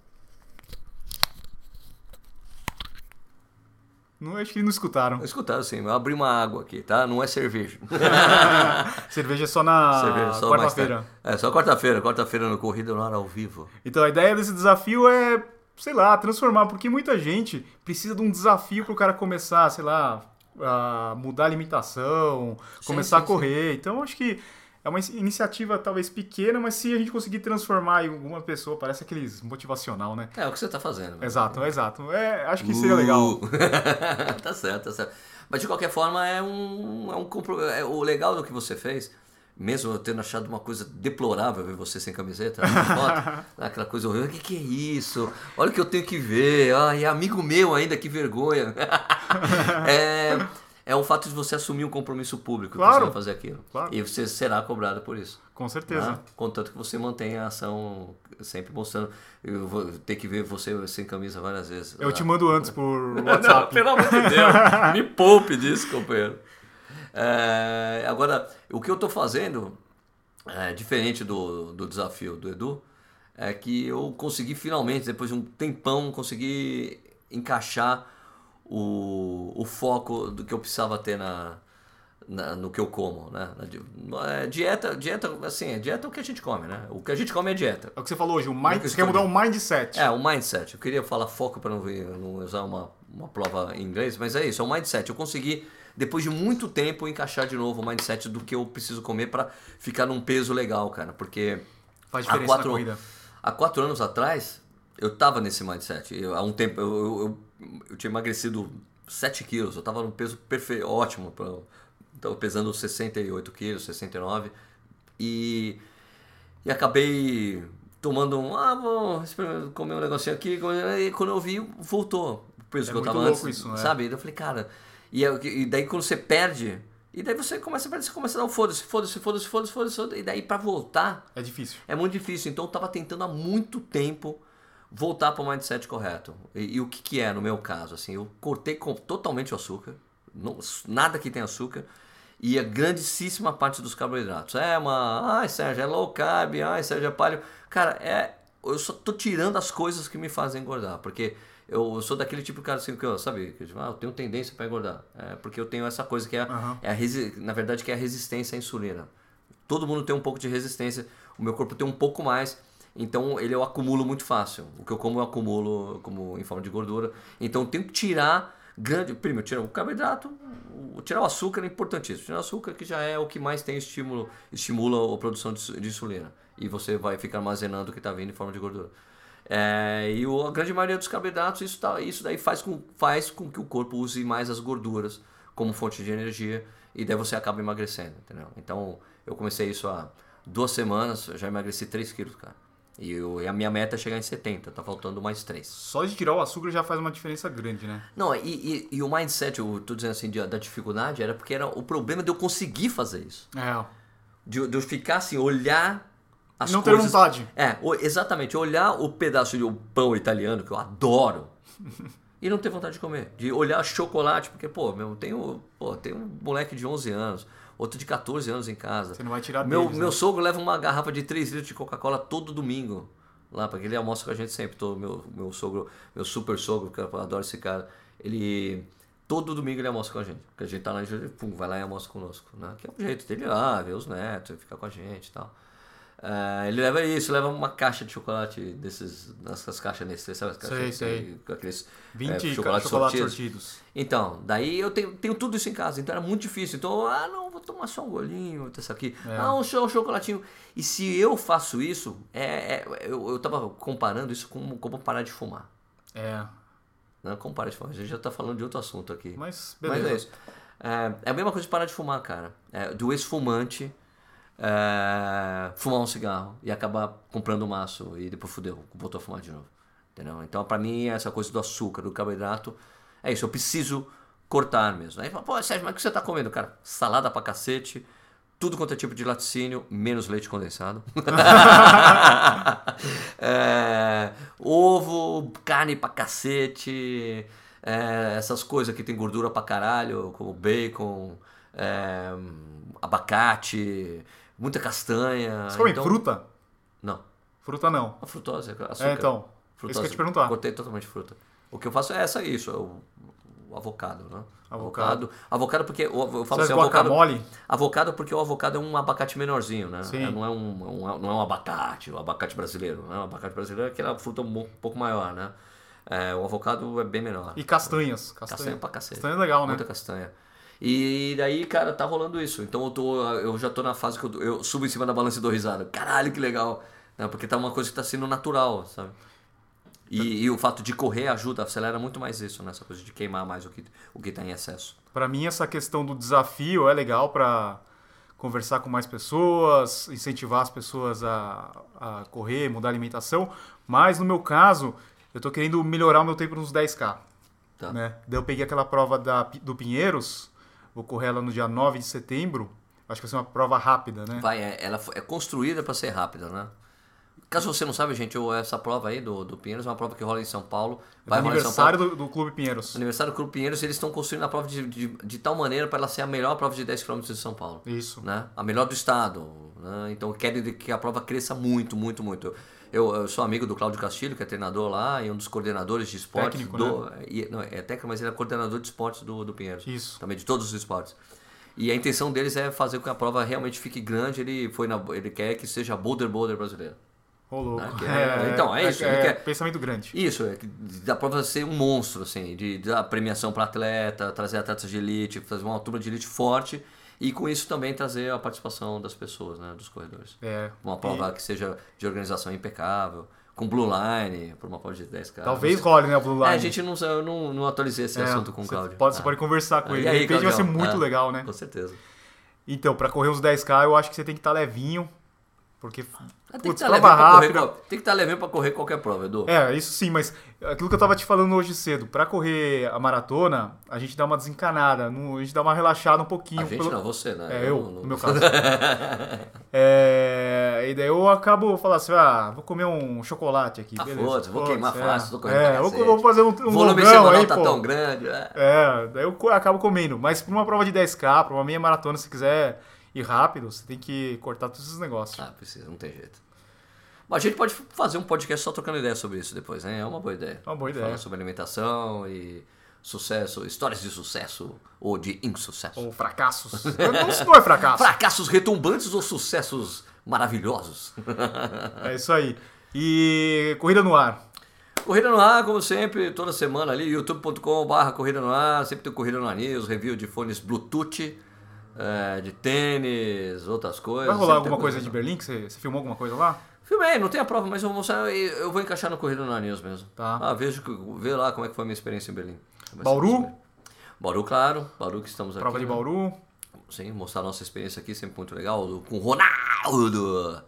Não, acho que não escutaram. Escutaram sim, eu abri uma água aqui, tá? Não é cerveja. Cerveja é só na mais quarta-feira. É, só quarta-feira. Quarta-feira no Corrida no Ar ao vivo. Então a ideia desse desafio é, sei lá, transformar, porque muita gente precisa de um desafio para o cara começar, sei lá, a mudar a alimentação, começar sim, a correr. Então acho que é uma iniciativa talvez pequena, mas se a gente conseguir transformar em alguma pessoa, parece aqueles motivacional, né? É o que você tá fazendo. né? Exato, exato. É, acho que seria legal. Uh. tá certo, tá certo. Mas de qualquer forma, é um. É um compro... é, o legal do que você fez, mesmo eu tendo achado uma coisa deplorável ver você sem camiseta, na foto, aquela coisa horrível, o que, que é isso? Olha o que eu tenho que ver, ah, é amigo meu ainda, que vergonha. é, é o fato de você assumir um compromisso público que Claro. você vai fazer aquilo. Claro. E você será cobrado por isso. Com certeza. Né? Contanto que você mantenha a ação sempre mostrando. Eu vou ter que ver você sem camisa várias vezes. Eu te mando antes por Não, WhatsApp. pelo amor de Deus, me poupe disso, companheiro. É, agora, o que eu estou fazendo, é, diferente do, do desafio do Edu, é que eu consegui finalmente, depois de um tempão, conseguir encaixar o, o foco do que eu precisava ter na, na- no que eu como, né? Na é, dieta, dieta, assim, dieta é o que a gente come, né? O que a gente come é dieta. É o que você falou hoje, o mind, você quer mudar o escolhi. mindset. É, o mindset. Eu queria falar foco para não, não usar uma, uma prova em inglês, mas é isso, é o mindset. Eu consegui, depois de muito tempo, encaixar de novo o mindset do que eu preciso comer para ficar num peso legal, cara. Porque Faz há diferença quatro, na corrida. há quatro anos atrás, eu tava nesse mindset. Eu, há um tempo, eu, eu, eu, eu tinha emagrecido 7 quilos, eu tava num peso perfeito, ótimo. Pra, tava pesando 68 quilos, 69. E, e acabei tomando um, ah, vou comer um negocinho aqui. E quando eu vi, voltou o peso É que eu muito tava louco antes. isso, né? Sabe? Daí eu falei, cara. E, eu- e daí quando você perde. E daí você começa a perder, você começa a dar um foda-se, foda-se, foda-se, foda-se, foda-se. E daí pra voltar, É difícil. é muito difícil. Então eu tava tentando há muito tempo voltar para o mindset correto. E, e o que, que é no meu caso? Assim, eu cortei com- totalmente o açúcar, não- nada que tem açúcar, e a grandíssima parte dos carboidratos. É uma. Ai, Sérgio, é low carb, ai, Sérgio, é paleo. Cara, é. Eu só tô tirando as coisas que me fazem engordar, porque eu sou daquele tipo de cara assim que eu, sabe, que tipo, ah, eu tenho tendência para engordar. É porque eu tenho essa coisa que é, Aham. é a na verdade que é a resistência à insulina. Todo mundo tem um pouco de resistência, o meu corpo tem um pouco mais, então ele eu acumulo muito fácil. O que eu como eu acumulo como em forma de gordura. Então eu tenho que tirar grande, primeiro tirar o carboidrato, tirar o açúcar é importantíssimo. Tirar o açúcar que já é o que mais tem estímulo, estimula a produção de, de insulina e você vai ficar armazenando o que está vindo em forma de gordura. É, e o- a grande maioria dos carboidratos, isso, tá, isso daí faz com, faz com que o corpo use mais as gorduras como fonte de energia e daí você acaba emagrecendo, entendeu? Então eu comecei isso há duas semanas, já emagreci 3 quilos, cara. E, eu- e a minha meta é chegar em 70, tá faltando mais 3. Só de tirar o açúcar já faz uma diferença grande, né? Não, e, e, e o mindset, eu tô dizendo assim, de- da dificuldade, era porque era o problema de eu conseguir fazer isso. É. De, eu- de eu ficar assim, olhar as não ter coisas... vontade. É, exatamente. Olhar o pedaço de pão italiano, que eu adoro, e não ter vontade de comer. De olhar chocolate, porque, pô, meu, tem, um- pô, tem um moleque de 11 anos, outro de 14 anos em casa. Você não vai tirar Meu, deles, meu né? sogro leva uma garrafa de 3 litros de Coca-Cola todo domingo. Lá, porque ele almoça com a gente sempre. Todo, meu, meu sogro, meu super sogro, que eu adoro esse cara, ele. Todo domingo ele almoça com a gente. Porque a gente tá lá Júlio, pum, vai lá e almoça conosco. Né? Que é o jeito dele ir lá, ver os netos, ficar com a gente e tal. É, ele leva isso, leva uma caixa de chocolate desses, dessas caixas Nestlé, sabe? As caixas, Sei, sei. Aqueles 20 é, chocolates chocolates sortidos. sortidos. Então, daí eu tenho, tenho tudo isso em casa, então era muito difícil. Então, ah, não, vou tomar só um golinho, ter isso aqui. É. Ah, um, um chocolatinho. E se eu faço isso, é, é- eu, eu tava comparando isso com como parar de fumar. É. Não como parar de fumar, a gente já tá falando de outro assunto aqui. Mas, Mas beleza. é isso. É, é a mesma coisa de parar de fumar, cara. É, do ex-fumante é, fumar um cigarro e acabar comprando um maço e depois fudeu, voltou a fumar de novo. Entendeu? Então, pra mim, essa coisa do açúcar, do carboidrato, é isso. Eu preciso cortar mesmo. Aí fala, pô, Sérgio, mas o que você tá comendo, cara? Salada pra cacete, tudo quanto é tipo de laticínio, menos leite condensado. É, ovo, carne pra cacete, é, essas coisas que tem gordura pra caralho, como bacon, é, abacate, muita castanha. Você come Então- fruta? Não, Fruta não. a frutose, açúcar. É, então. Frutose. Isso que eu te perguntar. Cortei totalmente fruta. O que eu faço é essa isso, é o, avocado, né? Avocado. Avocado porque eu, eu falo assim, avocado, guacamole? avocado porque o avocado é um abacate menorzinho, né? Sim. É, não, é um, um- não é um abacate, o abacate brasileiro. Né? O abacate brasileiro é aquela fruta um pouco maior, né? É, o avocado é bem menor. E castanhas. Castanha Castanha, pra cacete. Castanha é legal, né? Muita castanha. E daí, cara, tá rolando isso. Então eu, tô, eu já tô na fase que eu, eu subo em cima da balança e dou risada. Caralho, que legal. Né? Porque tá uma coisa que tá sendo natural, sabe? E, e o fato de correr ajuda, acelera muito mais isso, né? Essa coisa de queimar mais o que, o que tá em excesso. Pra mim, essa questão do desafio é legal pra conversar com mais pessoas, incentivar as pessoas a, a correr, mudar a alimentação. Mas no meu caso, eu tô querendo melhorar o meu tempo nos 10K. Tá. Né? Daí eu peguei aquela prova da, do Pinheiros, vou correr ela no dia 9 de setembro. Acho que vai ser uma prova rápida, né? Vai, é, ela é construída para ser rápida, né? Caso você não sabe, gente, essa prova aí do, do Pinheiros é uma prova que rola em São Paulo. Vai é aniversário do, do, Clube Pinheiros. Aniversário do Clube Pinheiros, eles estão construindo a prova de, de, de tal maneira para ela ser a melhor prova de 10 km de São Paulo. Isso. Né? A melhor do estado. Né? Então querem que a prova cresça muito, muito, muito. Eu, eu, sou amigo do Cláudio Castilho, que é treinador lá e um dos coordenadores de esportes. Técnico, do, né? e, não, é técnico, mas ele é coordenador de esportes do, do Pinheiros. Isso. Também de todos os esportes. E a intenção deles é fazer com que a prova realmente fique grande. Ele, foi na, ele quer que seja boulder boulder brasileiro. Ô, louco. É, é, então, é isso. É, quer, pensamento grande. Isso, é, da prova ser um monstro, assim, de, de premiação para atleta, trazer atletas de elite, fazer uma turma de elite forte e com isso também trazer a participação das pessoas, né, dos corredores. É. Uma prova e... que seja de organização impecável, com Blue Line, por uma prova de 10 k Talvez role, né, o Blue Line. É, a gente não, eu não, não atualizei esse é, assunto com o Claudio. Pode, ah. Você pode conversar com Ah, ele. e aí, de repente vai ser Claudião? muito Ah, legal, né? Com certeza. Então, pra correr uns 10k, eu acho que você tem que estar levinho. Porque, Tem que putz, estar prova levando pra correr, rápida... qual- tem que estar levando para correr qualquer prova, Edu. É, isso sim, mas aquilo que eu tava te falando hoje cedo, pra correr a maratona, a gente dá uma desencanada, a gente dá uma relaxada um pouquinho. a gente pelo- não, você, né? É, eu, não- no meu caso. É, e daí eu acabo falando assim, ah, vou comer um chocolate aqui, Ah, beleza. foda-se, vou queimar é. fácil, tô correndo É, pra vou, vou fazer um, um volume longão aí, tá pô. tão grande. é. É, daí eu acabo comendo. Mas pra uma prova de 10k, pra uma meia maratona, se quiser ir rápido, você tem que cortar todos esses negócios. Ah, precisa, não tem jeito. Mas a gente pode fazer um podcast só trocando ideia sobre isso depois, né? É uma boa ideia. É uma boa ideia. Falar sobre alimentação e sucesso, histórias de sucesso ou de insucesso. Ou fracassos. não, não é fracasso. Fracassos retumbantes ou sucessos maravilhosos. É isso aí. E corrida no ar. Corrida no ar, como sempre, toda semana ali, youtube.com.br Corrida no ar, sempre tem Corrida no ar News, review de fones Bluetooth, eh, de tênis, outras coisas. Vai rolar alguma coisa de Berlim? Que você, você filmou alguma coisa lá? Filmei, não tem a prova, mas eu vou mostrar, eu vou encaixar no Corrida no ar News mesmo. Tá. Ah, vejo, vê lá como é que foi a minha experiência em Berlim. Bauru? Bauru, claro, Bauru que estamos Prova aqui. de né? Bauru. Sim, mostrar a nossa experiência aqui, sempre muito legal, com o Ronaldo.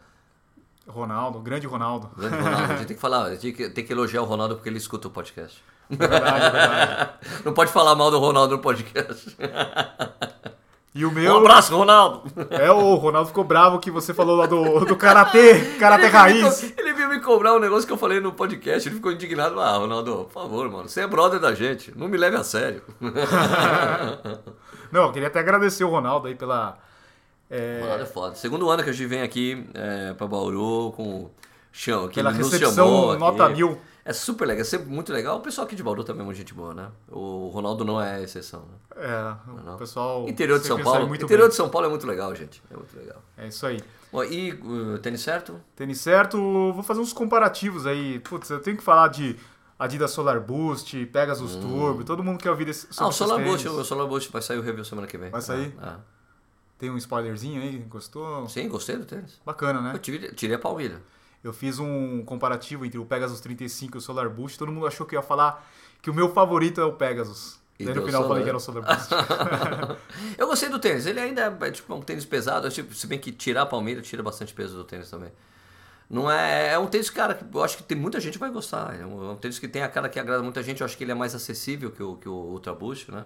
Ronaldo, grande Ronaldo. Grande Ronaldo. A gente tem que falar, a gente tem que, tem que elogiar o Ronaldo porque ele escuta o podcast. Verdade, verdade. Não pode falar mal do Ronaldo no podcast. E o Um meu abraço, Ronaldo! é o Ronaldo ficou bravo que você falou lá do, do Karatê, Karatê Ele Raiz. Ele veio me cobrar um negócio que eu falei no podcast. Ele ficou indignado. Ah, Ronaldo, por favor, mano. Você é brother da gente. Não me leve a sério. Não, eu queria até agradecer o Ronaldo aí pela. é, Ronaldo é foda. Segundo ano que a gente vem aqui é, pra Bauru com chão, que pela ele recepção chamou aqui. nota mil. É super legal, é sempre muito legal. O pessoal aqui de Bauru também é muito gente boa, né? O Ronaldo não é a exceção. Né? É, Não. o pessoal. Interior de São Paulo. Interior bem. de São Paulo é muito legal, gente. É muito legal. É isso aí. Bom, e uh, tênis certo? Tênis certo, vou fazer uns comparativos aí. Putz, eu tenho que falar de Adidas Solar Boost, Pegasus Turbo, todo mundo quer ouvir desse, Hum. Ah, o Solar tênis. Boost, o Solar Boost vai sair o review semana que vem. Vai sair? Ah, Tem um spoilerzinho aí, gostou? ah. Sim, gostei do tênis. Bacana, né? Eu tirei, tirei a palmilha. Eu fiz um comparativo entre o Pegasus 35 e o Solar Boost. Todo mundo achou que eu ia falar que o meu favorito é o Pegasus. E Daí no final eu falei Solar. que era o Solar Boost. eu gostei do tênis. Ele ainda é tipo um tênis pesado. tipo, se bem que tirar a palmilha tira bastante peso do tênis também. Não é, é um tênis, cara, que eu acho que tem muita gente vai gostar. É um, é um tênis que tem a cara que agrada muita gente. Eu acho que ele é mais acessível que o, que o Ultra Boost, né?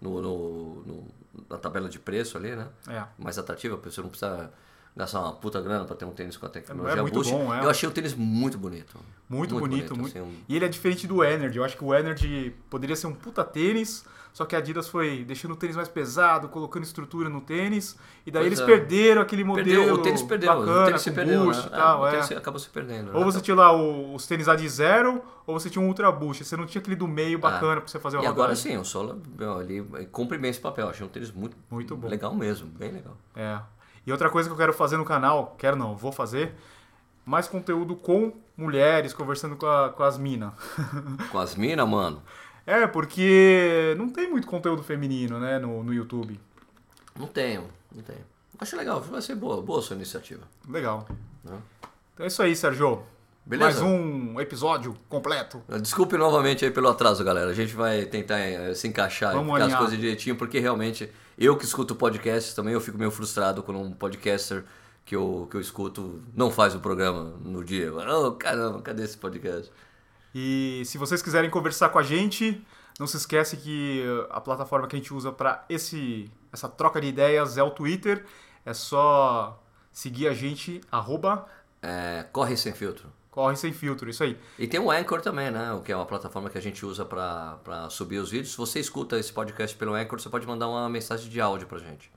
No, no- no- na tabela de preço ali, né? é. mais atrativo, a pessoa não precisa gastar uma puta grana pra ter um tênis com a tecnologia É muito Boost. bom, é. Eu achei o tênis muito bonito. Muito, bonito. muito... assim, um- E ele é diferente do Energy. Eu acho que o Energy poderia ser um puta tênis, só que a Adidas foi deixando o tênis mais pesado, colocando estrutura no tênis. E daí Pois eles é. perderam aquele modelo Perdeu, o tênis perdeu, bacana, o tênis se perdeu, boost né? e tal. o é. tênis acabou se perdendo. né? Ou você tinha lá o- os tênis AD zero, ou você tinha um Ultra Boost. Você não tinha aquele do meio bacana pra você fazer Ah. E agora sim, o Sola meu, ele cumpre bem esse papel. Achei um tênis muito, Muito bom. legal mesmo, bem legal. É. E outra coisa que eu quero fazer no canal, quero não, vou fazer, mais conteúdo com mulheres, conversando com, a- com as minas. Com as minas, mano, É, porque não tem muito conteúdo feminino, né, no, no YouTube. não tenho, não tenho. Acho legal, vai ser boa, boa a sua iniciativa. Legal. Né? Então é isso aí, Sérgio. Beleza? Mais um episódio completo. Desculpe novamente aí pelo atraso, galera. A gente vai tentar eh, se encaixar e as coisas direitinho, porque realmente eu que escuto podcasts também, eu fico meio frustrado quando um podcaster que eu, que eu escuto não faz o programa no dia. Oh, caramba, cadê esse podcast? E se vocês quiserem conversar com a gente, não se esquece que a plataforma que a gente usa para esse essa troca de ideias é o Twitter. É só seguir a gente, arroba É, Corre Sem Filtro. Corre sem filtro, isso aí. E tem o Anchor também, né? O que é uma plataforma que a gente usa para subir os vídeos. Se você escuta esse podcast pelo Anchor, você pode mandar uma mensagem de áudio pra gente.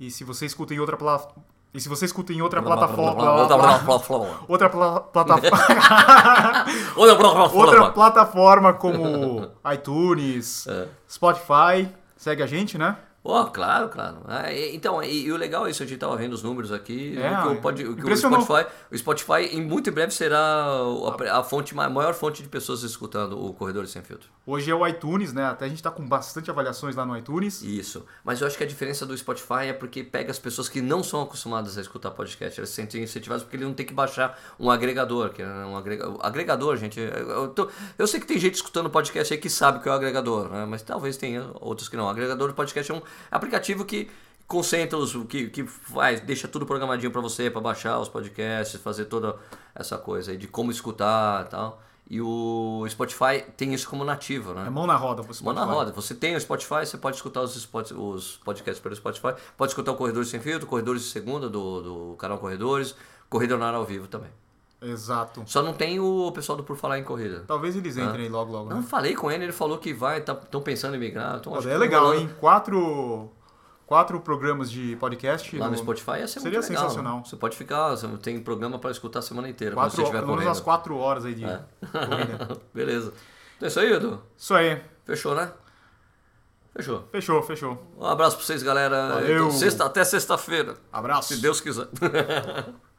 E se você escuta em outra pla... e se você escuta em outra plataforma, Outra plataforma. outra pla... plataforma, Outra plataforma. outra plataforma como iTunes, É. Spotify, segue a gente, né? Oh, claro, claro. Ah, e- então, e, e o legal é isso, a gente tava vendo os números aqui, É, que, o, que o impressionou. Spotify, o Spotify em muito em breve será o- a, a fonte, ma- maior fonte de pessoas escutando o Corredores Sem Filtro. Hoje é o iTunes, né? Até a gente tá com bastante avaliações lá no iTunes. Isso. Mas eu acho que a diferença do Spotify é porque pega as pessoas que não são acostumadas a escutar podcast. Elas se sentem incentivadas porque ele não tem que baixar um agregador. Que é um agrega... o Agregador, gente. Eu, tô- eu sei que tem gente escutando podcast aí que sabe que é o agregador, né? Mas talvez tenha outros que não. O agregador de podcast é um aplicativo que concentra os que, que faz, deixa tudo programadinho para você, para baixar os podcasts, fazer toda essa coisa aí de como escutar e tal. E o Spotify tem isso como nativo, né? É mão na roda, você Mão na roda. Você tem o Spotify, você pode escutar os, spot- os podcasts pelo Spotify, pode escutar o Corredores Sem Filtro, Corredores de Segunda do, do canal Corredores, Corrida na ao vivo também. Exato. Só não tem o pessoal do Por Falar em Corrida. Talvez eles entrem aí logo, logo. Não Né? falei com ele, ele falou que vai, estão pensando em migrar. Então, é legal, hein? Quatro, quatro programas de podcast. Lá no Spotify ia ser Seria muito legal. sensacional. Você pode ficar, você tem programa para escutar a semana inteira, Quatro, você pelo menos umas quatro horas aí de É. corrida. Beleza. Então é isso aí, Edu. Isso aí. Fechou, né? Fechou. Fechou, fechou. Um abraço pra vocês, galera. Valeu. Então, sexta, até sexta-feira. Abraço. Se Deus quiser.